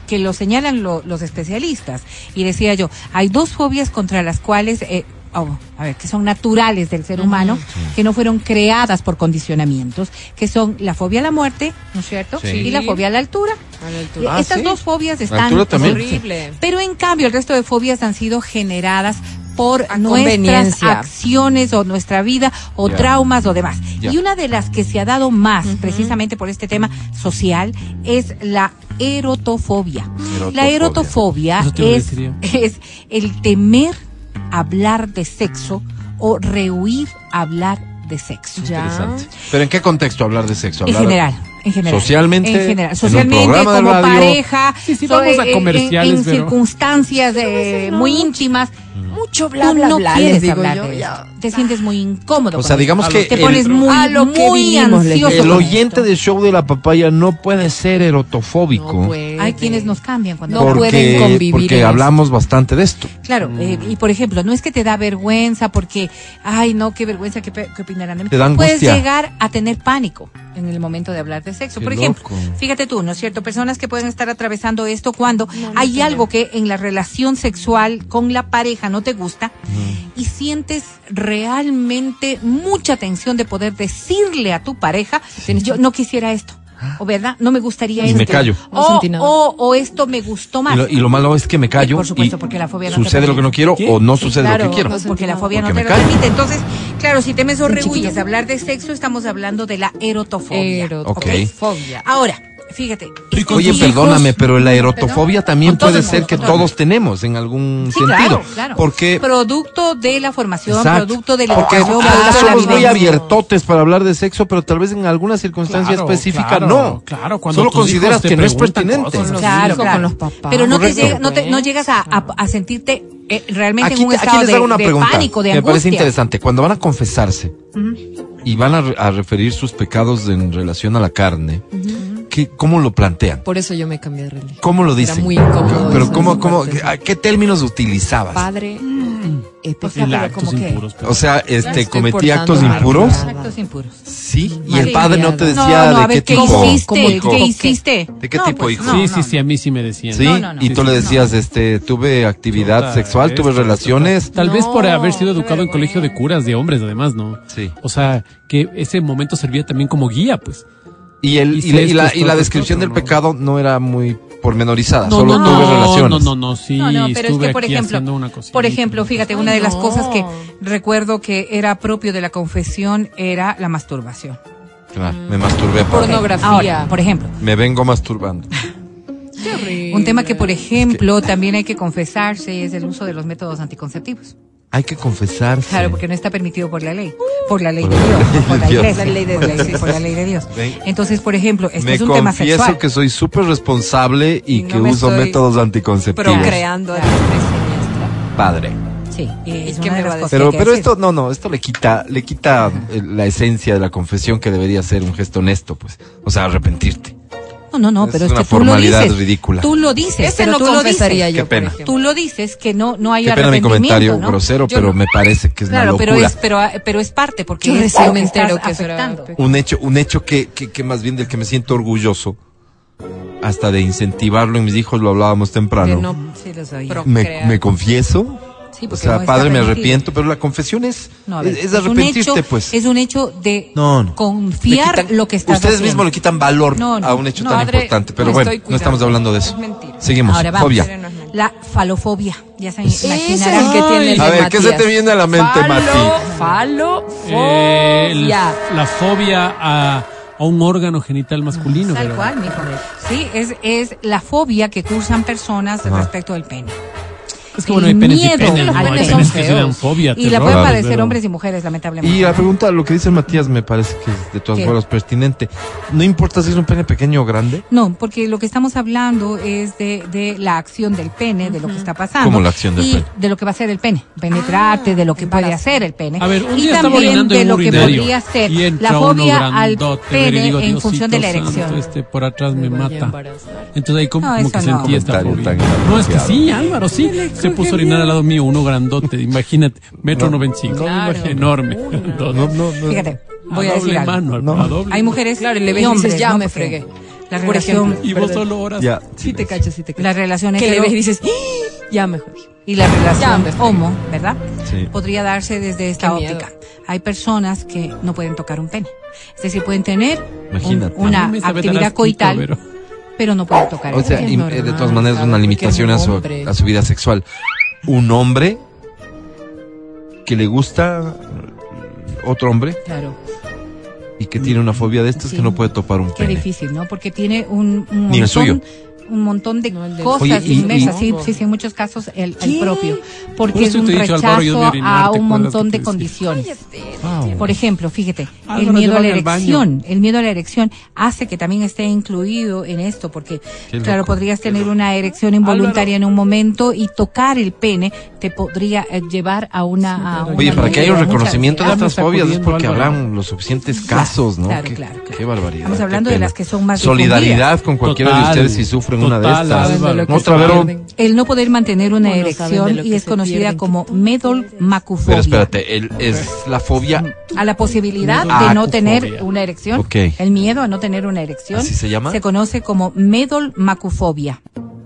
que lo señalan lo- los especialistas y decía yo, hay dos fobias contra las cuales eh, oh, a ver, que son naturales del ser humano, que no fueron creadas por condicionamientos, que son la fobia a la muerte, ¿no es cierto? Sí. Y la fobia a la altura. A la altura. Ah, Estas ¿sí? dos fobias La están altura también. sí. Horrible. Pero en cambio el resto de fobias han sido generadas por A nuestras acciones o nuestra vida o traumas o demás. Y una de las que se ha dado más precisamente por este tema social es la erotofobia. La Erotofobia. erotofobia Eso te iba a es, es el temer hablar de sexo o rehuir hablar de sexo. Ya. Interesante. ¿Pero en qué contexto hablar de sexo? En Hablar- general, en general. Socialmente, En en general. Socialmente, de como radio. pareja. Sí, sí, so- vamos a en- en- comerciales, En, pero- circunstancias eh, muy íntimas. Mucho bla, Tú bla, no bla, quieres les digo hablar yo, de ya. esto. Te sientes muy incómodo. O sea, digamos que te el- pones muy, A lo que muy ansioso. El oyente esto. del show de la papaya no puede ser erotofóbico. No puede. hay quienes nos cambian cuando No pueden convivir Porque hablamos bastante de esto. Claro, eh, y por ejemplo, no es que te da vergüenza porque, ay, no, qué vergüenza, qué, qué opinarán de mí. Te da Puedes angustia. llegar a tener pánico en el momento de hablar de sexo. Qué por ejemplo, loco. fíjate tú, ¿no es cierto? Personas que pueden estar atravesando esto cuando hay algo que en la relación sexual con la pareja no te gusta y sientes realmente mucha tensión de poder decirle a tu pareja, yo no quisiera esto. O verdad, no me gustaría Y esto. me callo. O, o, o esto me gustó más. Y lo, y lo malo es que me callo. Por supuesto, y porque la fobia no Sucede lo que no quiero ¿Qué? o no sucede Claro, lo que quiero. no porque la fobia Porque no me te lo permite. Entonces, claro, si te me chiquito. sorrehuyes de hablar de sexo, estamos hablando de la erotofobia. Erotofobia. Ahora, fíjate. Oye, hijos- perdóname, pero la erotofobia también puede ser mundo, que todos tenemos en algún Sí, sentido. claro, claro. Porque, Producto de la formación, Exacto. producto de la porque educación, ah, producto de la somos muy abiertotes para hablar de sexo, pero tal vez en alguna circunstancia Claro, específica claro, no. claro, cuando Solo consideras hijos te que no es pertinente. cosas. Claro, hijos, claro. con los papás. Pero no te, Correcto. llega, no, te, no llegas a, a- a sentirte eh, realmente Aquí, en un aquí estado les de, hago una de pregunta pánico, de que me angustia. parece interesante. Cuando van a confesarse y van a, re- a referir sus pecados en relación a la carne, ¿qué, ¿cómo lo plantean? Por eso yo me cambié de religión. ¿Cómo lo Era dicen? muy incómodo Pero ¿cómo, cómo. ¿a ¿qué términos utilizabas? Padre, pecado. Y pero actos como impuros. O sea, este, cometí actos impuros. Actos impuros. Sí. Y el padre no te decía no, no, de ver, qué ¿qué tipo. hiciste? ¿Cómo hijo? ¿Qué hiciste? ¿De qué No, tipo, pues, hijo? sí, sí, sí, a mí sí me decían. Sí. No, no, no. Y tú le decías, este, tuve actividad sexual, tuve esto, relaciones. Tal vez por haber sido qué educado en colegio de curas de hombres, además, ¿no? Sí. O sea, que ese momento servía también como guía, pues. Y, el, Y y, y la, la descripción esto, del ¿no? pecado no era muy pormenorizada, No, solo no, tuve no, relaciones. No, no, no, sí. No, no, pero es que, por aquí ejemplo, haciendo una cosita. por ejemplo, fíjate, una de las cosas que recuerdo que era propio de la confesión era la masturbación. Claro, me masturbé. Pornografía. Ahora, por ejemplo, Me vengo masturbando. Qué horrible. un tema que, por ejemplo, también hay que confesarse es el uso de los métodos anticonceptivos. Hay que confesarse. Claro, porque no está permitido por la ley, por la ley Por de Dios, ley no por de la Dios. iglesia, por la, sí, por la ley de Dios. Entonces, por ejemplo, esto me es un tema confieso sexual. que soy súper responsable y, no que me uso métodos anticonceptivos. procreando Claro. Padre. Sí, es qué una me de va a que Pero, que pero esto, no, no, esto le quita, le quita eh, la esencia de la confesión que debería ser un gesto honesto, pues. O sea, arrepentirte. No, no, no, Es pero es una que tú lo formalidad dices. ridícula. Tú lo dices, Ese pero no tú lo dices. yo, Qué pena. Tú lo dices que no no hay Qué pena mi comentario ¿no? grosero, Yo pero no. me parece que es Claro, una pero locura. es pero pero es parte porque Yo es me entero que eso era un hecho, un hecho que, que, que más bien del que me siento orgulloso, hasta de incentivarlo en mis hijos, lo hablábamos temprano. Que no Sí, lo sabía. Pro- me, me confieso. Sí, o sea, padre, me arrepiento, pero la confesión es, No, a ver, es, es un arrepentirte, hecho, pues. Es un hecho de No, no. confiar quitan- lo que estás Ustedes haciendo. mismos le quitan valor No, no, a un hecho no, tan padre, importante. Pero bueno, no estamos hablando de eso. Es. Seguimos. Ahora vamos. Fobia. La falofobia, ya se imaginarán. el que tiene el A ver, ¿qué se te viene a la mente, Falo, Mati? Falo, Eh, el- fobia. la fobia a, a un órgano genital masculino. Tal cual, mijo. Sí, es, es la fobia que cursan personas respecto del pene. Es que bueno, hay penes y miedo penes, ¿no? Hay pene penes son que se dan fobia. Y la pueden Claro, padecer hombres y mujeres, lamentablemente. Y la pregunta, lo que dice Matías, me parece que es de todas ¿Qué? formas pertinente. No importa si es un pene pequeño o grande. No, porque lo que estamos hablando es de, de la acción del pene, de lo que está pasando. ¿Cómo la acción del y pene? de lo que va a ser el pene. Penetrarte, de lo que puede hacer el pene. A ver, un y día también de lo que podría ser y la fobia al pene digo, en función de la erección. santo, este por atrás me mata. Entonces ahí como, como que sentí esta fobia. No, es que sí, Álvaro, sí. Se puso a orinar al lado mío, uno grandote, imagínate, metro No. noventa y cinco, enorme. No, no, no. Fíjate, voy a, a decir doble algo. mano, No. a doble Hay mujeres Claro, y le ves y dices, ya ¿no? me fregué. La Por relación, ejemplo. Y vos Perdón. solo oras. Ya. Sí te cacho, sí te cacho. la relación Que le ves y dices, ¡Ah! ya mejor. y la Ya relación fregué. homo, ¿verdad? Sí. Podría darse desde esta Qué miedo. óptica. Hay personas que no pueden tocar un pene. Es decir, pueden tener un- una actividad coital, pero- no pueden tocar O sea, y, normal, eh, de todas maneras, una limitación a su, a su vida sexual. Un hombre que le gusta otro hombre Claro. y que tiene una fobia de estas Sí. que no puede topar un Qué pene. difícil, ¿no? Porque tiene un, un Ni el suyo. Un montón de No, el cosas Oye, y- inmensas. y- Sí, sí, sí, en muchos casos el, el propio. Por Porque es un dicho, Álvaro, rechazo a ¿te un montón de condiciones. Wow. Por ejemplo, fíjate, el Álvaro, miedo a la erección, el miedo a la erección hace que también esté incluido en esto, porque claro, podrías tener una erección involuntaria en un momento y tocar el pene te podría eh, llevar a una... a Oye, una para que haya un reconocimiento de estas fobias es porque habrán los suficientes casos, ¿no? claro, qué, claro, claro. qué barbaridad. Estamos hablando de las que son más Solidaridad con cualquiera de ustedes si sufre sufren una de Total, estas. El no poder mantener una ¿Cómo no saben de erección y es conocida pierden? como medolmacufobia. Pero espérate, el- es la fobia. A la posibilidad de no tener una erección. Ok. El miedo a no tener una erección. ¿Así se llama? Se conoce como medolmacufobia.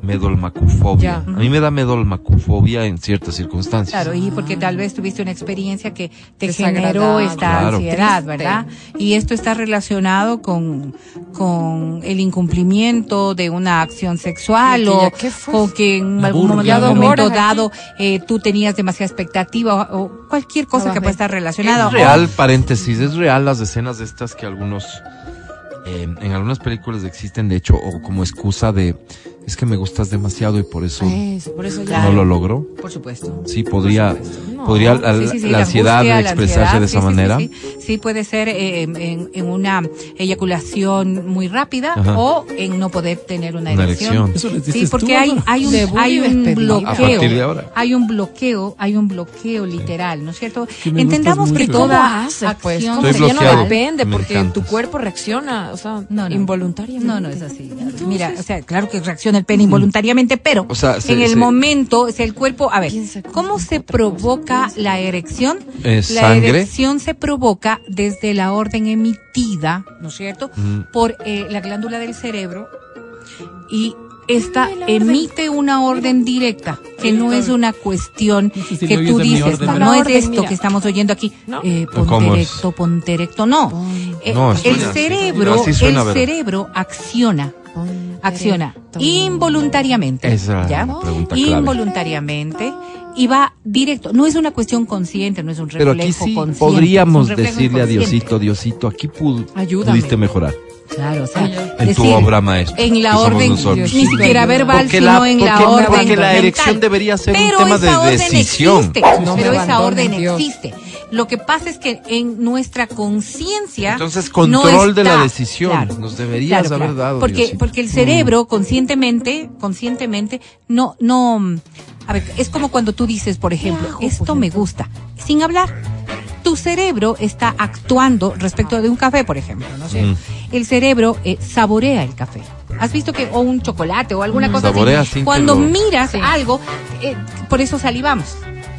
Medolmacufobia. Ya. A mí me da medolmacufobia en ciertas circunstancias. Claro, y porque tal vez tuviste una experiencia que te generó esta Claro. ansiedad, Triste. ¿verdad? Y esto está relacionado con, con el incumplimiento de una acción sexual o o que en La algún burla, momento, dado eh, tú tenías demasiada expectativa o, o cualquier cosa que pueda estar relacionada. Es real, paréntesis, es real las escenas de estas que algunos, eh, en algunas películas existen, de hecho, o como excusa de, es que me gustas demasiado y por eso Eso, por eso ya. no lo logro. Por supuesto. Sí, podría, No. podría la, Sí, sí, sí, la ansiedad angustia, la expresarse ansiedad, de sí, esa sí, sí, manera. Sí, Sí, puede ser eh, en, en una eyaculación muy rápida Ajá. o en no poder tener una, Una erección. erección. Eso les Sí, porque tú, hay, hay un, hay un despedida. A partir de bloqueo. ahora. Hay un bloqueo, hay un bloqueo literal, ¿no es cierto? Que Entendamos que mucho. ¿Cómo toda hace, pues? acción ¿Cómo Estoy se ya no depende? Porque tu cuerpo reacciona, o sea, No, no. involuntariamente. No, no es así. Mira, o sea, claro que reacciona el pene involuntariamente, pero O sea, se- en el momento, o sea, el cuerpo, a ver, ¿cómo se provoca la erección? Eh, la sangre. erección se provoca desde la orden emitida, ¿no es cierto? Por eh, la glándula del cerebro y esta emite una orden directa, que no es una cuestión que tú dices, no, es esto que estamos oyendo aquí, eh, ¿Cómo ponte erecto, ponte erecto, no. Eh, No, el cerebro, el cerebro acciona acciona involuntariamente. Esa ¿ya? pregunta clave. Involuntariamente y va directo. No es una cuestión consciente, no es un Pero reflejo aquí sí consciente. podríamos un decirle a. Diosito, Diosito, aquí pu- Ayúdame. pudiste mejorar Claro, o sea, en tu decir, obra maestra. En la orden, nosotros. ni siquiera verbal, Porque sino la- en la porque- orden porque la mental. erección debería ser un Pero tema esa de orden decisión. Existe, No pero esa orden Dios. existe. Lo que pasa es que en nuestra conciencia. Entonces, no control de la decisión. Claro. Nos deberías Claro, haber claro. dado. Porque, Diosito. porque el cerebro conscientemente, conscientemente, no, no, a ver, es como cuando tú dices, por ejemplo, hago, por esto me ejemplo? gusta, sin hablar. Tu cerebro está actuando respecto de un café, por ejemplo, ¿no sé? Mm. El cerebro eh, saborea el café. ¿Has visto que, o un chocolate o alguna Mm. cosa Saborea así? sin Cuando lo- miras Sí. algo, eh, por eso salivamos.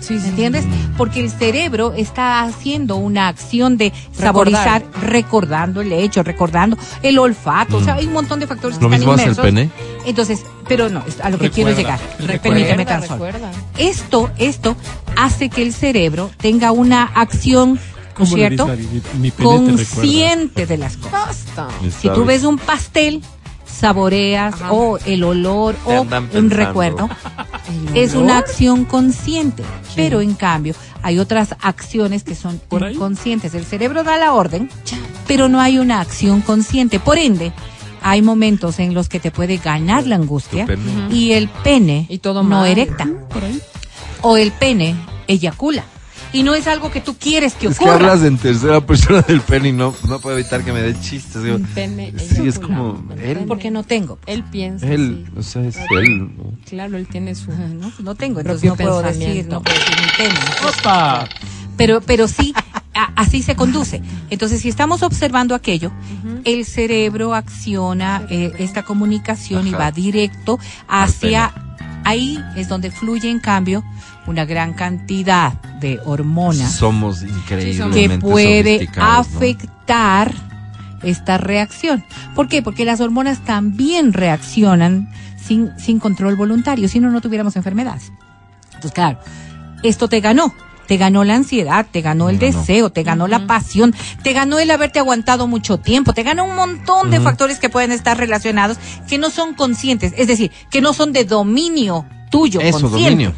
Sí, sí. ¿Entiendes? Mm. Porque el cerebro está haciendo una acción de saborizar, recordando el hecho, recordando el olfato. O sea, hay un montón de factores que Mm. Lo están mismo hace el pene. Entonces, pero no, a lo que quiero llegar. recuerda. Permíteme tan solo. recuerda. Esto, esto hace que el cerebro tenga una acción, ¿no es ¿Cómo le cierto? Mi- mi. Consciente de las cosas. Si tú ves un pastel, saboreas Ajá. o el olor o un recuerdo. *laughs* ¿El Es una acción consciente, pero en cambio hay otras acciones que son inconscientes. El cerebro da la orden, pero no hay una acción consciente. Por ende, hay momentos en los que te puede ganar la angustia y el pene Y todo no erecta Por ahí. o el pene eyacula. Y no es algo que tú quieres que Es que ocurra. hablas en tercera persona del pene y no, no puedo evitar que me dé chistes. digo, pene sí, es como él. Porque no tengo. Él piensa. Él, sí. o sea, es él. ¿no? Claro, él tiene su. No, no tengo, entonces no puedo decir, no puedo decir mi pene. ¡Opa! pero pero sí a- así se conduce entonces si estamos observando aquello el cerebro acciona eh, esta comunicación y Ajá. va directo hacia ahí es donde fluye en cambio una gran cantidad de hormonas Somos que puede afectar esta reacción. ¿Por qué? Porque las hormonas también reaccionan sin, sin control voluntario, si no, no tuviéramos enfermedades. Entonces, claro, esto te ganó. Te ganó la ansiedad, te ganó el ganó. deseo, te ganó la pasión, te ganó el haberte aguantado mucho tiempo, te ganó un montón de factores que pueden estar relacionados que no son conscientes, es decir, que no son de dominio tuyo, Eso, consciente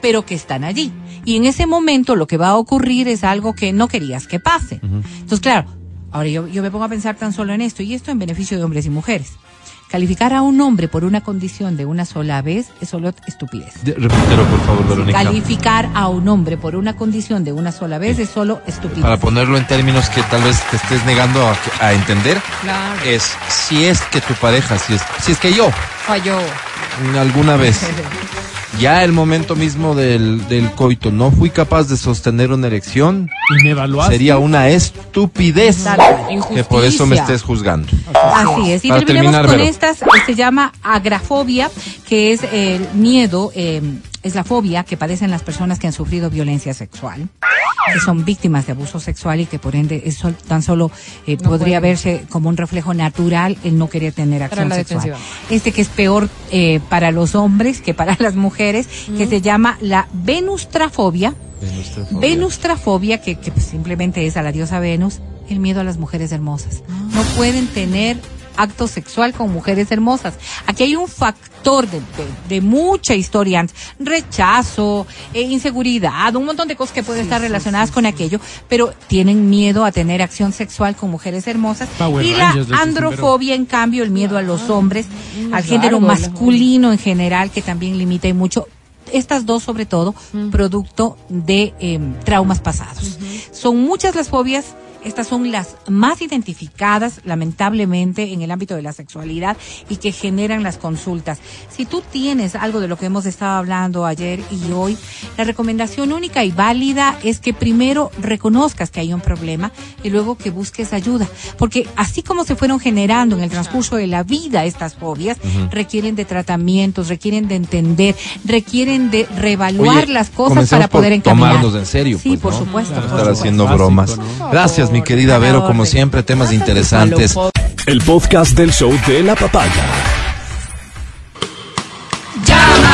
pero que están allí. Y en ese momento lo que va a ocurrir es algo que no querías que pase. Entonces, claro, ahora yo, yo me pongo a pensar tan solo en esto, y esto en beneficio de hombres y mujeres. Calificar a un hombre por una condición de una sola vez es solo estupidez. De- Repítelo, por favor, Verónica. Calificar a un hombre por una condición de una sola vez es solo estupidez. Para ponerlo en términos que tal vez te estés negando a, a entender, Claro. es si es que tu pareja, si es, si es que yo Falló. alguna vez *laughs* ya el momento mismo del, del coito no fui capaz de sostener una erección, Y me evaluaste. sería una estupidez que por eso me estés juzgando. Así es. Y Para terminemos terminar, con Vero. estas, que se llama agrafobia, que es el miedo, eh, es la fobia que padecen las personas que han sufrido violencia sexual, que son víctimas de abuso sexual y que por ende es sol- tan solo eh, No podría verse como un reflejo natural el no querer tener acción sexual. defensiva. Este que es peor eh, para los hombres que para las mujeres, que se llama la venustrafobia. Venustrafobia, que, que pues simplemente es a la diosa Venus, el miedo a las mujeres hermosas. No pueden tener acto sexual con mujeres hermosas. Aquí hay un factor de, de- de mucha historia, antes. rechazo, eh, inseguridad, un montón de cosas que pueden estar relacionadas con aquello, pero tienen miedo a tener acción sexual con mujeres hermosas. Power y la androfobia, en cambio, el miedo a los hombres, al género masculino en general, que también limita y mucho estas dos sobre todo producto de em, traumas pasados. Son muchas las fobias, estas son las más identificadas lamentablemente en el ámbito de la sexualidad y que generan las consultas. Si tú tienes algo de lo que hemos estado hablando ayer y hoy, la recomendación única y válida es que primero reconozcas que hay un problema y luego que busques ayuda, porque así como se fueron generando en el transcurso de la vida estas fobias, requieren de tratamientos, requieren de entender, requieren de reevaluar Oye, las cosas para poder encaminar. tomarnos en serio, Sí, pues, por ¿no? supuesto. No por estar supuesto. haciendo Básico, bromas. ¿no? Gracias, mi querida Vero, como siempre, temas interesantes. El podcast del show de la papaya. Llama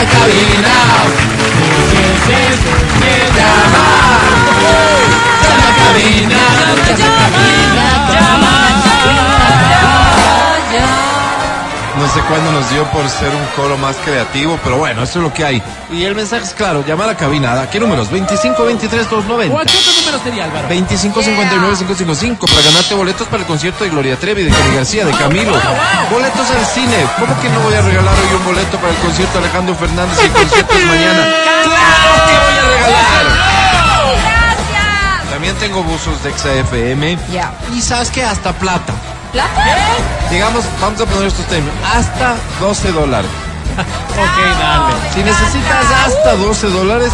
a cabina. Llama. Llama a cabina. No sé cuándo nos dio por ser un coro más creativo, pero bueno, eso es lo que hay. Y el mensaje es claro, llamar a cabina. ¿A qué números? 25 23 290. ¿O a qué otro número sería, Álvaro? 2559-555 para ganarte boletos para el concierto de Gloria Trevi, de Cari García, de Camilo. Boletos al cine. ¿Cómo que no voy a regalar hoy un boleto para el concierto de Alejandro Fernández y el concierto es *laughs* mañana? ¡Claro que voy a regalar! También tengo buzos de XAFM. Ya. Y sabes que hasta plata. ¿Plata? Digamos, vamos a poner estos términos. Hasta 12 dólares. *laughs* Ok, dale. Si necesitas hasta 12 dólares,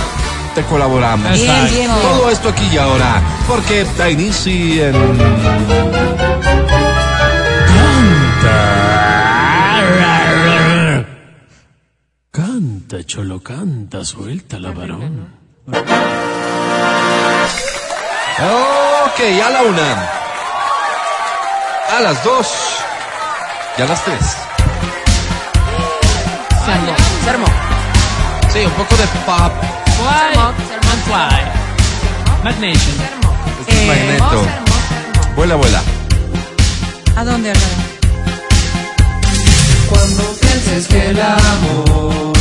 te colaboramos. Bien, bien. Todo esto aquí y ahora, porque da inicio en... Canta, cholo, canta, suelta la varón. Ok, a la una. A las dos. Y a las tres. Sermón. Sermón. Sí, un poco de pop. Sermón. Fly. Mad Nation. Este es Eh, magneto. Vuela, vuela. ¿A dónde, Álvaro? Cuando pienses que el amor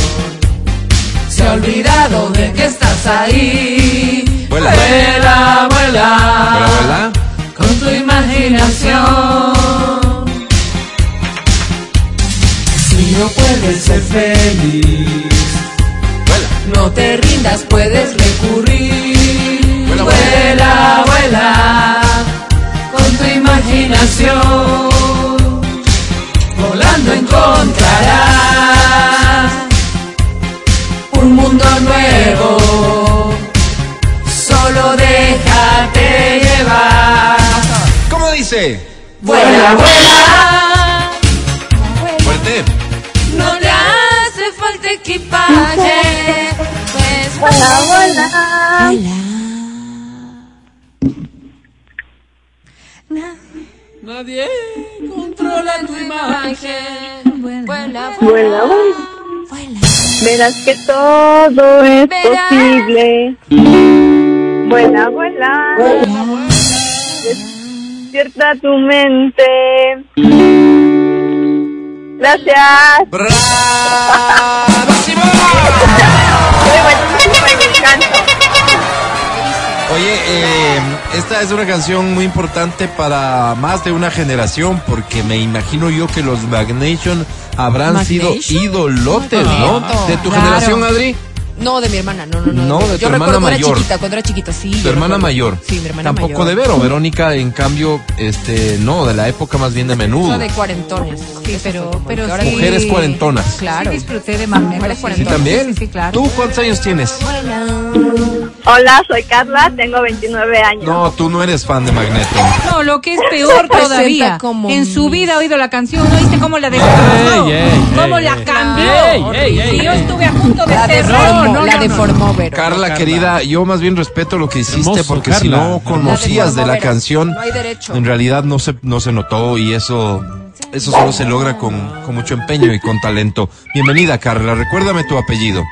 se ha olvidado de que estás ahí. Vuela. Vuela, vuela, Vuela, vuela. con tu imaginación. Si no puedes ser feliz, Vuela. no te rindas, puedes recurrir. Vuela, Vuela, vuela, con tu imaginación. Dice? Vuela, vuela. Fuerte. No le hace falta equipaje. Pues vuela, vuela. Nadie. Controla tu imagen. Vuela, Vuela, vuela. Verás que todo es Verás. posible. Vuela, vuela. Despierta tu mente. Gracias. ¡Bravísimo! Oye, eh, esta es una canción muy importante para más de una generación porque me imagino yo que los Magnation habrán sido ¿Magnation? idolotes, ¿no? Bonito. De tu Claro. generación, Adri. No, de mi hermana, no, no, no. No, de tu Yo hermana recuerdo cuando mayor. era chiquita, cuando era chiquita, sí. Tu hermana recuerdo. mayor. Sí, mi hermana Tampoco mayor. de Vero. Verónica, en cambio, este, no, de la época más bien de menudo. No, de cuarentones. Sí, pero, pero sí. Mujeres cuarentonas. Claro. Sí disfruté de Magneto. Mujeres sí. ¿Sí cuarentonas. también? Sí, sí, claro. ¿Tú cuántos años tienes? Hola, soy Carla, tengo 29 años. No, tú no eres fan de Magneto. No, lo que es peor *laughs* todavía. como En su vida ha oído la canción, ¿no viste cómo la Ey, deformó? ey, ¿Cómo ey, la cambió? Y yo estuve a punto de cerrar. Deformó, no, la no, deformó, Vero. Carla, Carla. querida, yo más bien respeto lo que hiciste Hermoso, porque Carla. si no conocías de la Vero. canción, No hay derecho. en realidad no se, no se notó y eso, eso solo se logra con, con mucho empeño y con talento. Bienvenida, Carla. Recuérdame tu apellido.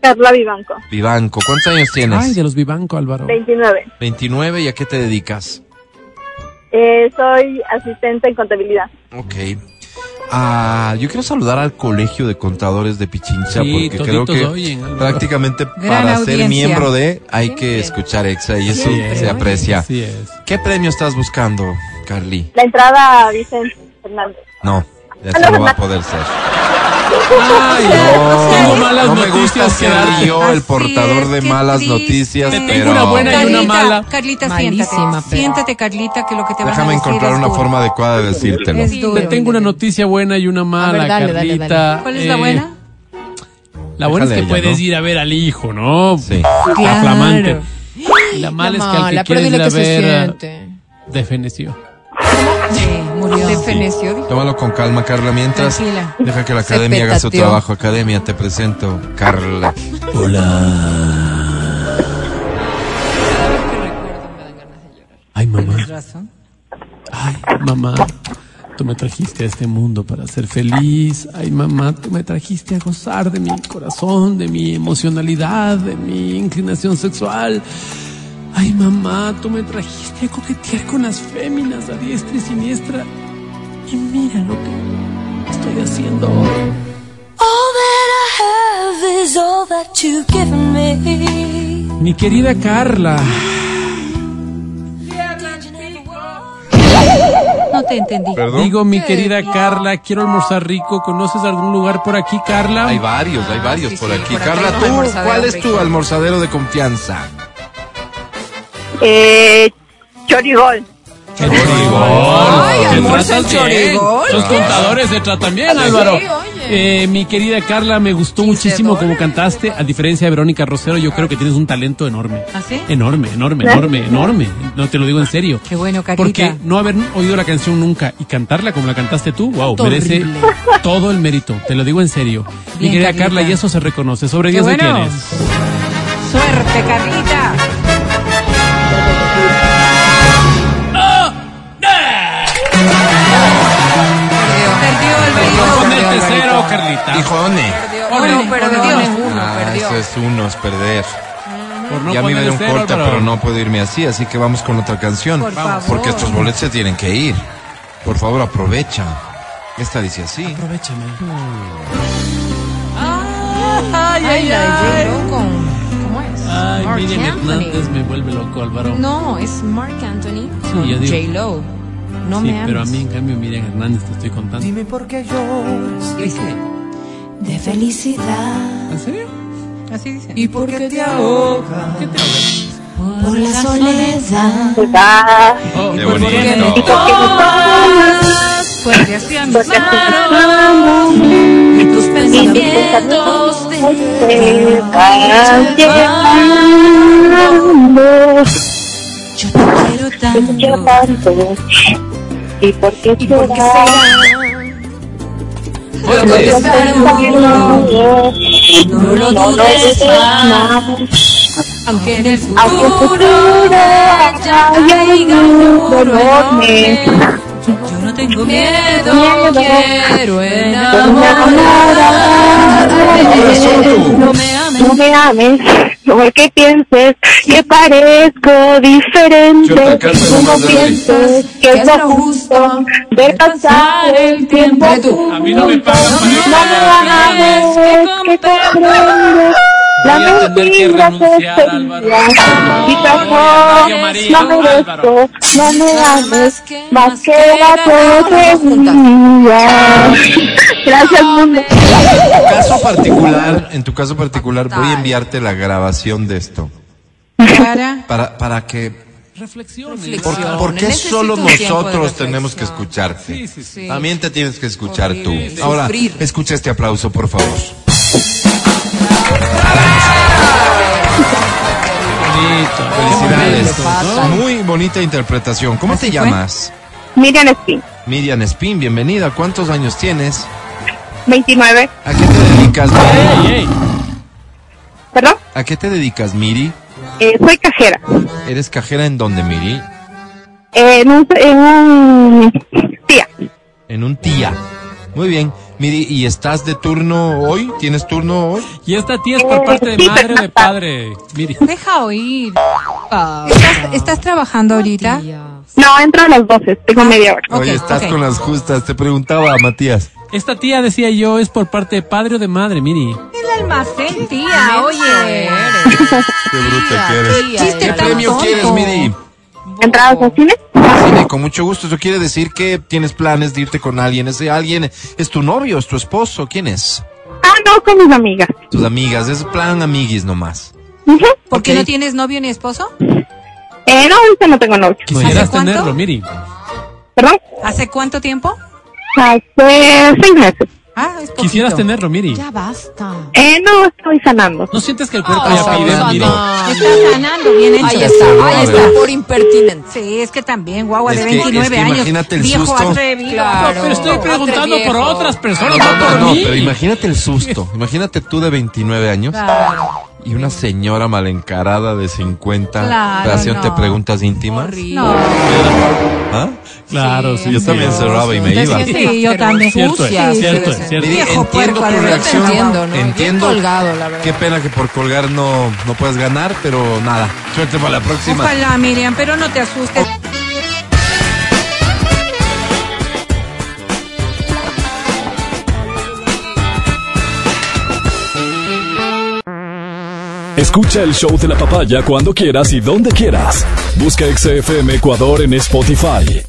Carla Vivanco, Vivanco. ¿Cuántos años tienes? Ay, de los Vivanco, Álvaro. 29. 29. ¿Y a qué te dedicas? Eh, soy asistente en contabilidad. Ok. Ah, yo quiero saludar al Colegio de Contadores de Pichincha Sí, porque creo que oyen, prácticamente Gran para ser miembro de hay que escuchar Exa y eso se aprecia. Es. ¿Qué premio estás buscando, Carly? La entrada Vicente Fernández. No, eso no va a poder ser. Ay, no. Tengo malas no me gusta noticias que ser yo el Así portador es, de qué malas triste. noticias, Te tengo pero una buena y una Carlita, mala. Carlita, Malísima, siéntate. pero- Siéntate, Carlita, que lo que te van a déjame decir encontrar es una duro. forma adecuada de decírtelo. Es duro. Te tengo una noticia buena y una mala, ver, dale, dale, Carlita. dale. ¿Cuál es la Eh, buena? La buena es que Déjale a ella, puedes ¿no? ir a ver al hijo, ¿no? Sí. Claro. flamante. Y la mala es que al que mala, pero quieres dile ir a que se ver eh, siente. defeneció. Sí, murió. Se feneció, dijo. Tómalo con calma, Carla. Mientras, Tranquila. deja que la Se academia haga su petateó. trabajo. Academia, te presento, Carla. Ay, mamá. Tienes razón. Ay, mamá. Tú me trajiste a este mundo para ser feliz. Ay, mamá, tú me trajiste a gozar de mi corazón, de mi emocionalidad, de mi inclinación sexual. Ay, mamá, tú me trajiste a coquetear con las féminas a diestra y siniestra. Y mira lo que estoy haciendo hoy. All that I have is all that you've given me. Mi querida Carla. No te entendí. ¿Perdón? Digo, mi querida Carla, quiero almorzar rico. ¿Conoces algún lugar por aquí, Carla? Hay varios, hay varios sí, por sí, aquí. por Carla, ¿tú cuál es tu rico. almorzadero de confianza? Eh, Chorigol. Chorigol. Ay, Te almuerzo. Chorigol. Los contadores se tratan bien, Álvaro. Sí. Eh, mi querida Carla, me gustó muchísimo como cantaste. A diferencia de Verónica Rosero, yo creo que tienes un talento enorme. ¿Ah, sí? Enorme, enorme, enorme, enorme. No te lo digo en serio. Qué bueno, Carlita. Porque no haber oído la canción nunca y cantarla como la cantaste tú, wow, merece todo el mérito. Te lo digo en serio. mi Bien, querida Carlita. Carla, y eso se reconoce. Sobre Qué 10 de bueno. quién es. Suerte, Carlita. Perdió el No baile. ponete cero, Carlita. Hijone. Bueno, perdió, Ah, perdió. eso es uno, es perder. No ya me iba a ponerle ir un cero, corte, Álvaro. pero no puedo irme así, así que vamos con otra canción. Por favor. Porque estos boletos se tienen que ir. Por favor, aprovecha. Esta dice así. Aprovechame. Ay, ay, la de J-Lo con... ¿Cómo es? Ay, Miriam Anthony. Hernández me vuelve loco, Álvaro. No, es Mark Anthony con yo digo- J-Lo. No sí, me ames. pero a mí, en cambio, Miriam Hernández te estoy contando. Dime por qué lloras. Dice, De felicidad. ¿En serio? Así dice. ¿Y por qué te ahogas? ¿Qué te hablas? Por la soledad. Ah, Oh, Qué ¿por bonito. qué no? Porque así manos. Tus pensamientos de... Yo te quiero tanto. ¿Y por qué ¿Y por qué será? será? No lo no lo dudes más. Aunque en el futuro futuro ya. Yo no tengo miedo, Miedo. quiero enamorar. No me ames. No me ames, porque pienses que parezco diferente. no pienses que es lo justo ver pasar el tiempo. Tú. A mí no me pagan No me ames, que prende. La Voy a tener que renunciar, Álvaro. no, María, no me no que- más la. *laughs* Gracias, mundo. En tu caso particular, en tu caso particular, voy a enviarte la grabación de esto. Para. Que Reflexiones. ¿Por, Reflexión. por qué Necesito solo nosotros tenemos que escucharte? Sí, sí, sí. También te tienes que escuchar Horrible. tú. Ahora, Sufrir. escucha este aplauso, por favor. Bonito. Felicidades. Muy bonita interpretación. ¿Cómo te ¿Así fue? llamas? Miriam Spin, Miriam Spin, bienvenida. ¿Cuántos años tienes? 29. ¿A qué te dedicas, Miri? ¿Perdón? ¿A qué te dedicas, Miri? Eh, soy cajera. ¿Eres cajera en dónde, Miri? En un, en un tía. En un tía. Muy bien. Miri, ¿y estás de turno hoy? ¿Tienes turno hoy? Y esta tía es por Eh, parte de madre o de padre. Miri. Deja oír. Ah, ¿Estás, estás trabajando ahorita? No, entro a las 12, tengo media hora. Oye, estás con las justas. Te preguntaba, Matías. Esta tía, decía yo, es por parte de padre o de madre, Miri. El almacén, tía, oye. Qué bruta que eres. Chiste ¿Qué premio tonto. quieres, Miri? ¿Entradas al cine? Cine, con mucho gusto. Eso quiere decir que tienes planes de irte con alguien. Ese alguien es tu novio, es tu esposo. ¿Quién es? Ah, no, con mis amigas. Tus amigas. Es plan amiguis nomás. Ujú. ¿Por qué no tienes novio ni esposo? Eh, no, ahorita no tengo novio. Quisieras tenerlo, Miri. ¿Perdón? ¿Hace cuánto tiempo? Hace seis meses. Ah, es poquito. Quisieras tenerlo, Miri. Ya basta. Eh, no, estoy sanando. ¿No sientes que el cuerpo Ah, ya pide, no, Miri? no. Está sanando, bien hecho. Ahí está, ahí está, por impertinente. Sí, es que también, guagua Es de que- 29 es que años. imagínate el viejo susto. atrevido. Claro. Pero estoy preguntando por otras personas, No, no, no, por no, mí. pero imagínate el susto. Imagínate tú de 29 años Claro. Y una señora mal encarada de 50 Claro, haciéndote no. preguntas íntimas. Horrible. No. ¿Ah? Claro, sí. Yo sí. también cerraba y me Te iba. Sí, yo también. Cierto es, cierto sí, es, sí. cierto entiendo tu reacción. Entiendo, ¿no? Entiendo. colgado, la verdad. Qué pena que por colgar no, no puedes ganar, pero nada. Suerte para la próxima. Ojalá, Miriam, pero no te asustes. Escucha el show de la papaya cuando quieras y donde quieras. Busca XFM Ecuador en Spotify.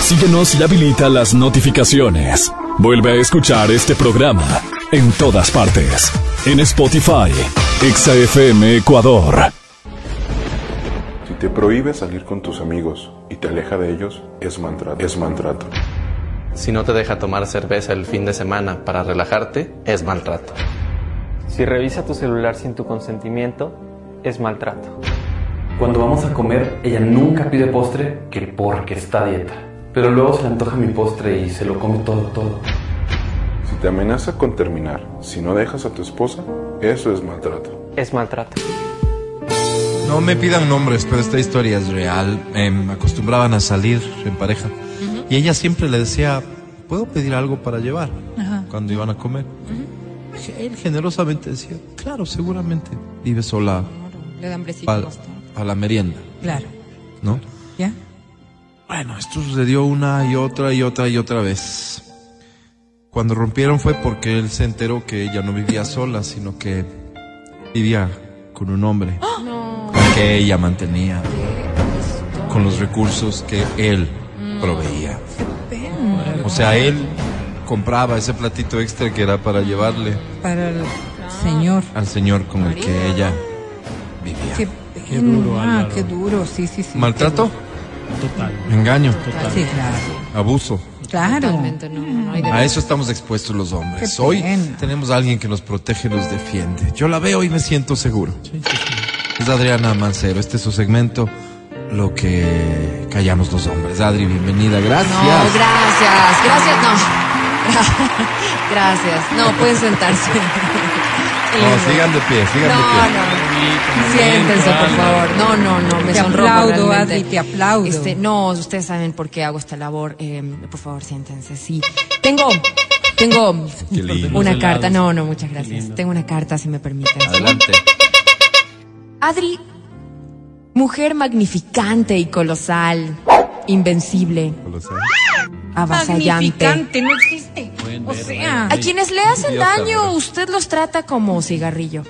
Síguenos y habilita las notificaciones. Vuelve a escuchar este programa en todas partes. En Spotify, XFM Ecuador. Si te prohíbe salir con tus amigos y te aleja de ellos, es maltrato. Es maltrato. Si no te deja tomar cerveza el fin de semana para relajarte, es maltrato. Si revisa tu celular sin tu consentimiento, es maltrato. Cuando vamos a comer, ella nunca pide postre que porque está a dieta. Pero luego se le antoja mi postre y se lo come todo, todo. Si te amenaza con terminar, si no dejas a tu esposa, eso es maltrato. Es maltrato. No me pidan nombres, pero esta historia es real. Em, acostumbraban a salir en pareja. Y ella siempre le decía, ¿puedo pedir algo para llevar? Cuando iban a comer. Él generosamente decía, claro, seguramente. Vive sola Le da hambrecito para bastante. la merienda, Claro. ¿no? ¿Ya? Bueno, esto sucedió una y otra y otra y otra vez. Cuando rompieron fue porque él se enteró que ella no vivía sola, sino que vivía con un hombre al que ella mantenía, con los recursos que él proveía. O sea, él compraba ese platito extra que era para llevarle Para el señor. al señor con el que ella vivía. Qué, Qué duro, Ah, Álvaro. qué duro, sí, sí, sí. ¿Maltrato? Total. Engaño, Total. Sí, claro. abuso. Claro. Totalmente, no, no, no hay de A eso estamos expuestos los hombres. Qué Hoy pena. tenemos a alguien que nos protege y nos defiende. Yo la veo y me siento seguro. Es Adriana Mancero. Este es su segmento, Lo que callamos los hombres. Adri, bienvenida. Gracias. No, gracias, gracias, no. *laughs* Gracias. No, pueden sentarse. *laughs* No, sigan de pie, sigan No, de pie. no. Siéntense, por favor. No, no, no, me Te sonrojo aplaudo, realmente. Adri, te aplaudo. Este, no, ustedes saben por qué hago esta labor. Eh, por favor, siéntense. Sí. Tengo, tengo una carta. No, no, muchas gracias. Tengo una carta, si me permiten. Adelante. Adri, mujer magnificante y colosal, invencible, avasallante. Magnificante, no existe. O sea, A quienes le hacen Idiota, daño, ¿verdad? usted los trata como cigarrillo.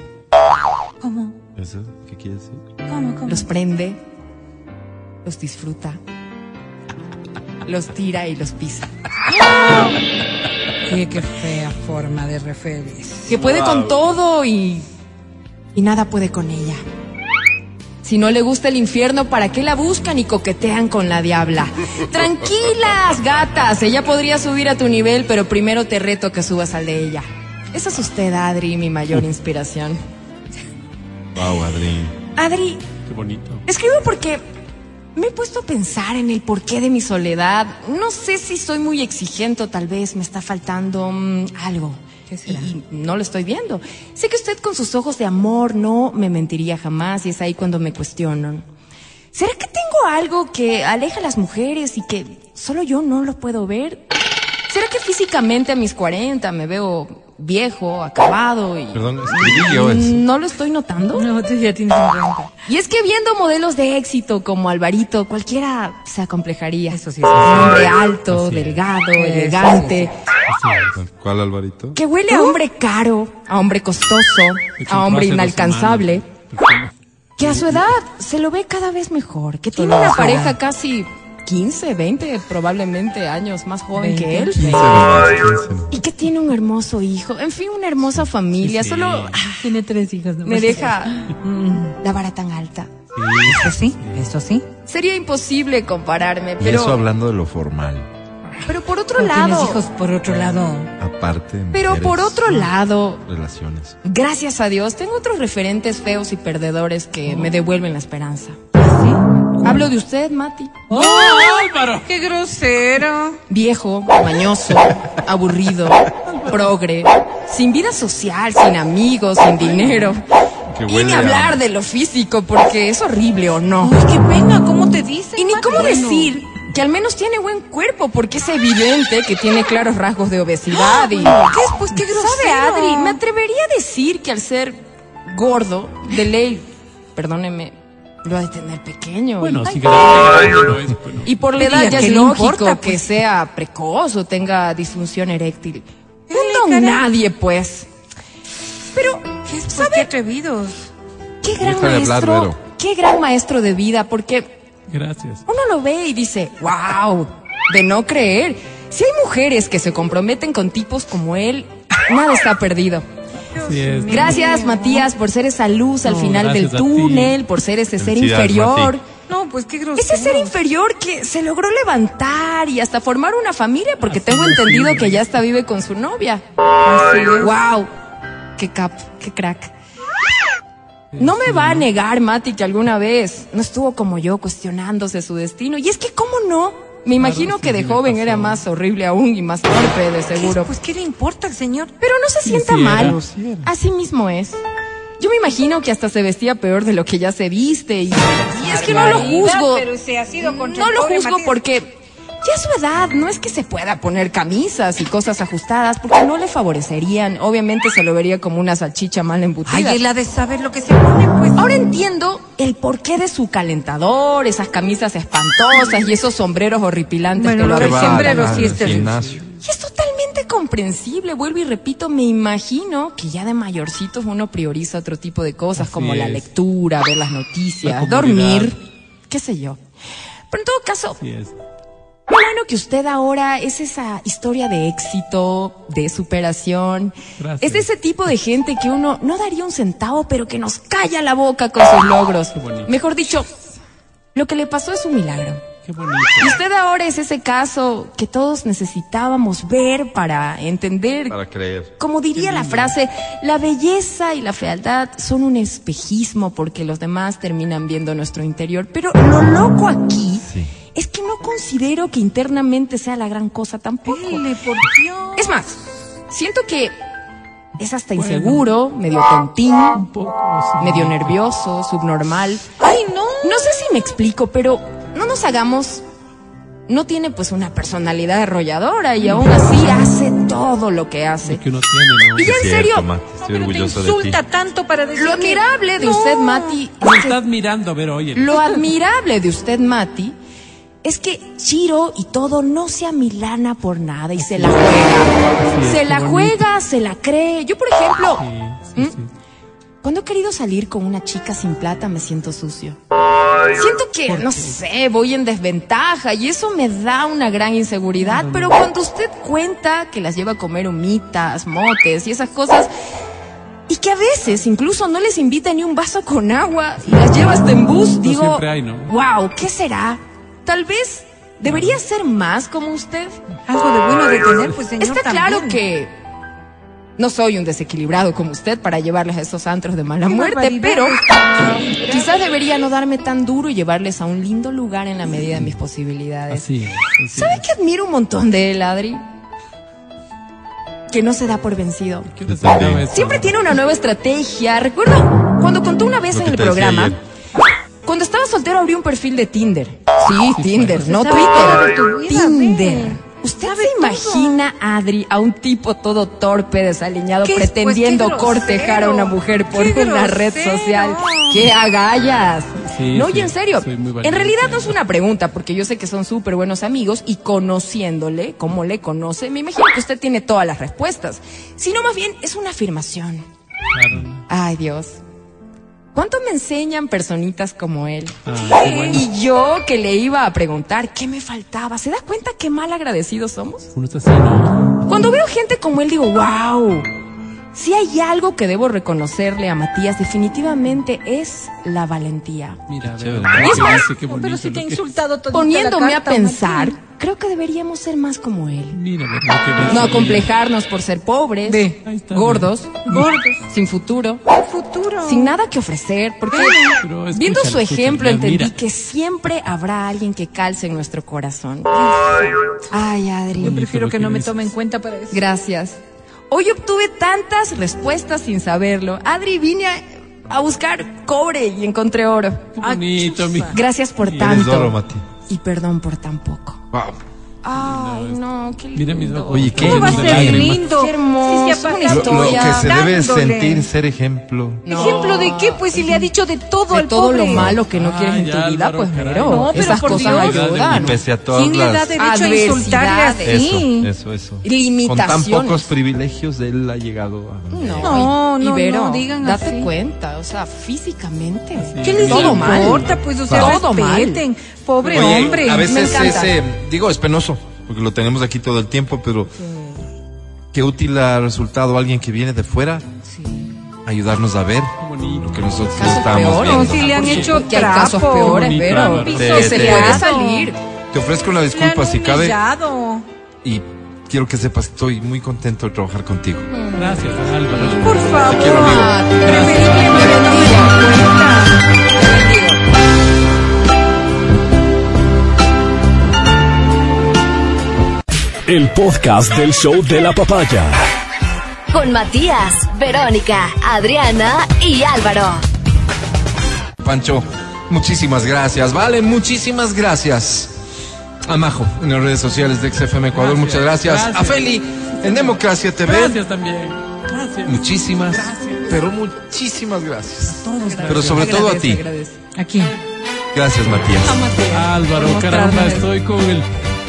¿Eso? ¿Qué quiere decir? ¿Cómo, cómo? Los prende, los disfruta, los tira y los pisa. Qué, qué fea forma de referirse. Que puede con todo y, y nada puede con ella. Si no le gusta el infierno, ¿para qué la buscan y coquetean con la diabla? Tranquilas, gatas. Ella podría subir a tu nivel, pero primero te reto que subas al de ella. Esa es usted, Adri, mi mayor *laughs* inspiración. Wow, Adri. Adri, Qué bonito. escribo porque me he puesto a pensar en el porqué de mi soledad. No sé si soy muy exigente o tal vez me está faltando mm, algo. ¿Qué será? Y no lo estoy viendo. Sé que usted con sus ojos de amor no me mentiría jamás y es ahí cuando me cuestionan. ¿Será que tengo algo que aleja a las mujeres y que solo yo no lo puedo ver? ¿Será que físicamente a mis 40 me veo viejo, acabado y Perdón, yo eso. no lo estoy notando? No, tú ya tienes 50. Y es que viendo modelos de éxito como Alvarito, cualquiera se acomplejaría. Eso sí, Un sí. hombre alto, Así es. delgado, elegante, ¿Cuál Alvarito? que huele a hombre caro, a hombre costoso, a hombre inalcanzable, que a su edad se lo ve cada vez mejor, que tiene una pareja casi 15, 20 probablemente años más joven que él. 15 nomás, 15. Y que tiene un hermoso hijo, en fin, una hermosa familia. Solo ah, Tiene tres hijos. ¿no? me deja mm, la vara tan alta. Eso sí, eso sí. Sería imposible compararme, Y eso pero, hablando de lo formal. pero por otro tienes lado, hijos por otro lado. Aparte. pero mujeres, por otro lado, Relaciones. gracias a Dios, tengo otros referentes feos y perdedores que me devuelven la esperanza. Hablo de usted, Mati. ¡Oh, Álvaro! ¡Qué grosero! Viejo, mañoso, aburrido, progre, sin vida social, sin amigos, sin dinero. Y ni a- hablar de lo físico, porque es horrible o no. Ay, qué pena, ¿cómo te dicen? Y ni Mati? cómo decir que al menos tiene buen cuerpo, porque es evidente que tiene claros rasgos de obesidad y... *gasps* ¿Qué es? Pues qué grosero. ¿Sabe, Adri? Me atrevería a decir que al ser gordo, de ley, perdóneme, lo ha de tener pequeño. Bueno, y, si grande no es, bueno. y por la edad ya ¿qué es lógico importa, que pues? sea precoz o tenga disfunción eréctil. No, nadie, pues. Pero. Pues qué atrevidos. qué gran Déjale maestro, qué gran maestro de vida, porque Gracias. uno lo ve y dice, wow, de no creer. Si hay mujeres que se comprometen con tipos como él, nada está perdido. Es. Gracias, Matías, por ser esa luz al No, final del túnel, por ser ese ser inferior. Mati. No, pues qué grosero. Ese ser inferior que se logró levantar y hasta formar una familia, porque tengo Así entendido que ya hasta vive con su novia. Así es. Wow, qué cap, qué crack. No me va a negar, Mati, que alguna vez no estuvo como yo cuestionándose su destino. Y es que, ¿cómo no? Me imagino que de joven era más horrible aún y más torpe, de seguro. Pues qué le importa al señor. Pero no se sienta mal. Sí era. Así mismo es. Yo me imagino que hasta se vestía peor de lo que ya se viste y, y es que no lo juzgo. Pero se ha sido contra No lo juzgo Matías. porque ya a su edad no es que se pueda poner camisas y cosas ajustadas porque no le favorecerían. Obviamente se lo vería como una salchicha mal embutida. Ay, él ha de saber lo que se pone, pues. Ahora entiendo el porqué de su calentador, esas camisas espantosas y esos sombreros horripilantes Bueno, que lo lo del va avejentan. sombrero al sí es gimnasio. Y es totalmente comprensible, vuelvo y repito, me imagino que ya de mayorcitos uno prioriza otro tipo de cosas Así como la es. lectura, ver las noticias, La dormir, qué sé yo. Pero en todo caso, Así es. Qué bueno que usted ahora es esa historia de éxito, de superación. Gracias. Es de ese tipo de gente que uno no daría un centavo, pero que nos calla la boca con sus logros. Qué bonito. Mejor dicho, lo que le pasó es un milagro. Qué bonito. Y usted ahora es ese caso que todos necesitábamos ver para entender Para creer. como diría la frase, la belleza y la fealdad son un espejismo porque los demás terminan viendo nuestro interior. Pero lo loco aquí Sí. Es que no considero que internamente sea la gran cosa tampoco. Dile, por Dios. Es más, siento que es hasta inseguro, medio tontín, Un poco, sí. medio nervioso, subnormal. Ay, no. No sé si me explico, pero no nos hagamos. No tiene pues una personalidad arrolladora y aún así hace todo lo que hace. Lo que uno tiene, ¿no? Y ya en Cierto, serio, Mati, No, te orgulloso de ti. insulta tanto para decir lo que- admirable de No. usted, Mati, Me es que- estás mirando, pero oye. lo admirable de usted, Mati, es que Chiro y todo no se amilana por nada y se la juega. se la juega, se la cree. Yo, por ejemplo, Sí, sí, ¿Mm? sí. Cuando he querido salir con una chica sin plata me siento sucio. Siento que, no sé, voy en desventaja y eso me da una gran inseguridad, pero cuando usted cuenta que las lleva a comer humitas, motes y esas cosas, y que a veces incluso no les invita ni un vaso con agua y las lleva hasta en bus, digo, siempre hay, ¿no? wow, ¿qué será? Tal vez debería ser más como usted. Algo de bueno de tener, pues señor. Está también. claro que no soy un desequilibrado como usted para llevarles a esos antros de mala Qué muerte, pero quizás debería no darme tan duro y llevarles a un lindo lugar en la medida de mis posibilidades. Así es, así ¿Sabe que admiro un montón de él, Adri? Que no se da por vencido. ¿Qué necesitaba eso? Siempre tiene una nueva estrategia. Recuerdo cuando contó una vez en el programa. Cuando estaba soltero abrí un perfil de Tinder. Sí, Tinder, no Twitter. Tinder. ¿Usted se todo. imagina, Adri, a un tipo todo torpe, desaliñado. Pues, pretendiendo cortejar a una mujer por una red social? ¡Qué agallas! Sí, no, sí, y en serio, en realidad no es una pregunta, porque yo sé que son súper buenos amigos y conociéndole, como le conoce, me imagino que usted tiene todas las respuestas. Sino más bien es una afirmación. Claro. Ay, Dios. ¿Cuánto me enseñan personitas como él? Ah, bueno. Y yo que le iba a preguntar qué me faltaba. ¿Se da cuenta qué mal agradecidos somos? Uno está así, ¿no? Cuando veo gente como él digo, wow. Si hay algo que debo reconocerle a Matías, definitivamente es la valentía. Mira, ver, es más, qué bonito Pero si te ha insultado todo. Poniéndome a pensar, creo que deberíamos ser más como él. Mira, ver. No acomplejarnos por ser pobres, Ve. Gordos, Gordos. sin futuro, Futuro. sin nada que ofrecer, porque Pero viendo su ejemplo entendí mira. que siempre habrá alguien que calce en nuestro corazón. Ay, Yo Adri. prefiero lo que que no me tome en cuenta para eso. Gracias. Hoy obtuve tantas respuestas sin saberlo. Adri, vine a, a buscar cobre y encontré oro. Qué bonito, mi. Gracias por Y eres oro, tanto. Mati. Y perdón por tan poco. Wow. Ay, no, qué lindo. Mira mis ojos. Oye, qué ¿Cómo va a lindo ser lágrimas. lindo? Qué hermoso, una pasado Lo, lo que se debe dándole. sentir ser ejemplo. ¿Ejemplo de qué? Pues si le ha dicho de todo De al todo pobre. lo malo que no quieres en Ay, tu vida, Álvaro, pues mero. No, pero Esas por cosas Dios. ayudan. Y pese a todas ¿Quién le da las... derecho a insultarle así? Eso, eso, eso. Con tan Limitaciones. pocos privilegios, él ha llegado a... No, No, y, no, y Vero, no, digan date así. cuenta, o sea, físicamente. ¿Qué les Todo mal. importa? Pues, o sea, Todo mal. respeten. Pobre Oye, hombre. a veces ese, digo, es penoso, porque lo tenemos aquí todo el tiempo, pero qué útil ha resultado alguien que viene de fuera ayudarnos a ver lo que nosotros estamos viendo. No, si le han hecho Que hay casos peores, Bonito, pero que Te- se te- puede salir. Te ofrezco una disculpa si cabe y quiero que sepas que estoy muy contento de trabajar contigo. Gracias, Álvaro. Por favor. quiero, amigo. El podcast del show de la papaya. Con Matías, Verónica, Adriana y Álvaro. Pancho, muchísimas gracias. Vale, muchísimas gracias. A Majo, en las redes sociales de XFM Ecuador, Gracias, muchas gracias. gracias. A Feli, en Democracia TV. Gracias también. Gracias. Muchísimas, pero muchísimas gracias. Pero sobre todo a ti. agradece. ¿A quién? Gracias, Matías. Álvaro, caramba, estoy con el.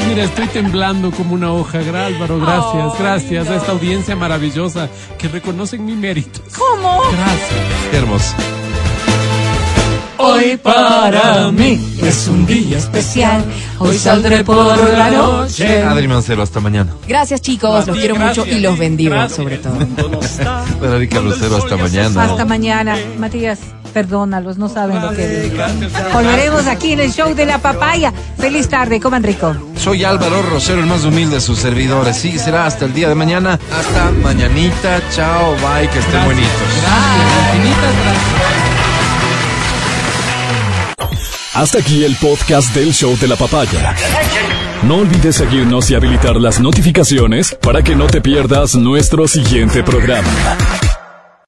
Mira, estoy temblando como una hoja. Álvaro, gracias, gracias a esta audiencia maravillosa que reconocen mi mérito. ¿Cómo? Gracias. Qué hermoso. Hoy para mí es un día especial. Hoy saldré por la noche. Adri Mancero, hasta mañana. Gracias chicos, los quiero mucho y los bendigo Gracias. sobre todo. Verónica Lucero, hasta mañana. Hasta mañana. Matías, perdónalos, no saben lo que digo. Gracias. Volveremos aquí en el show de la papaya. Feliz tarde, coman rico. Soy Álvaro Rosero, el más humilde de sus servidores. Sí, será hasta el día de mañana. Hasta mañanita. Chao, bye, que estén bonitos. Infinitas gracias. Hasta aquí el podcast del show de la papaya. No olvides seguirnos y habilitar las notificaciones para que no te pierdas nuestro siguiente programa.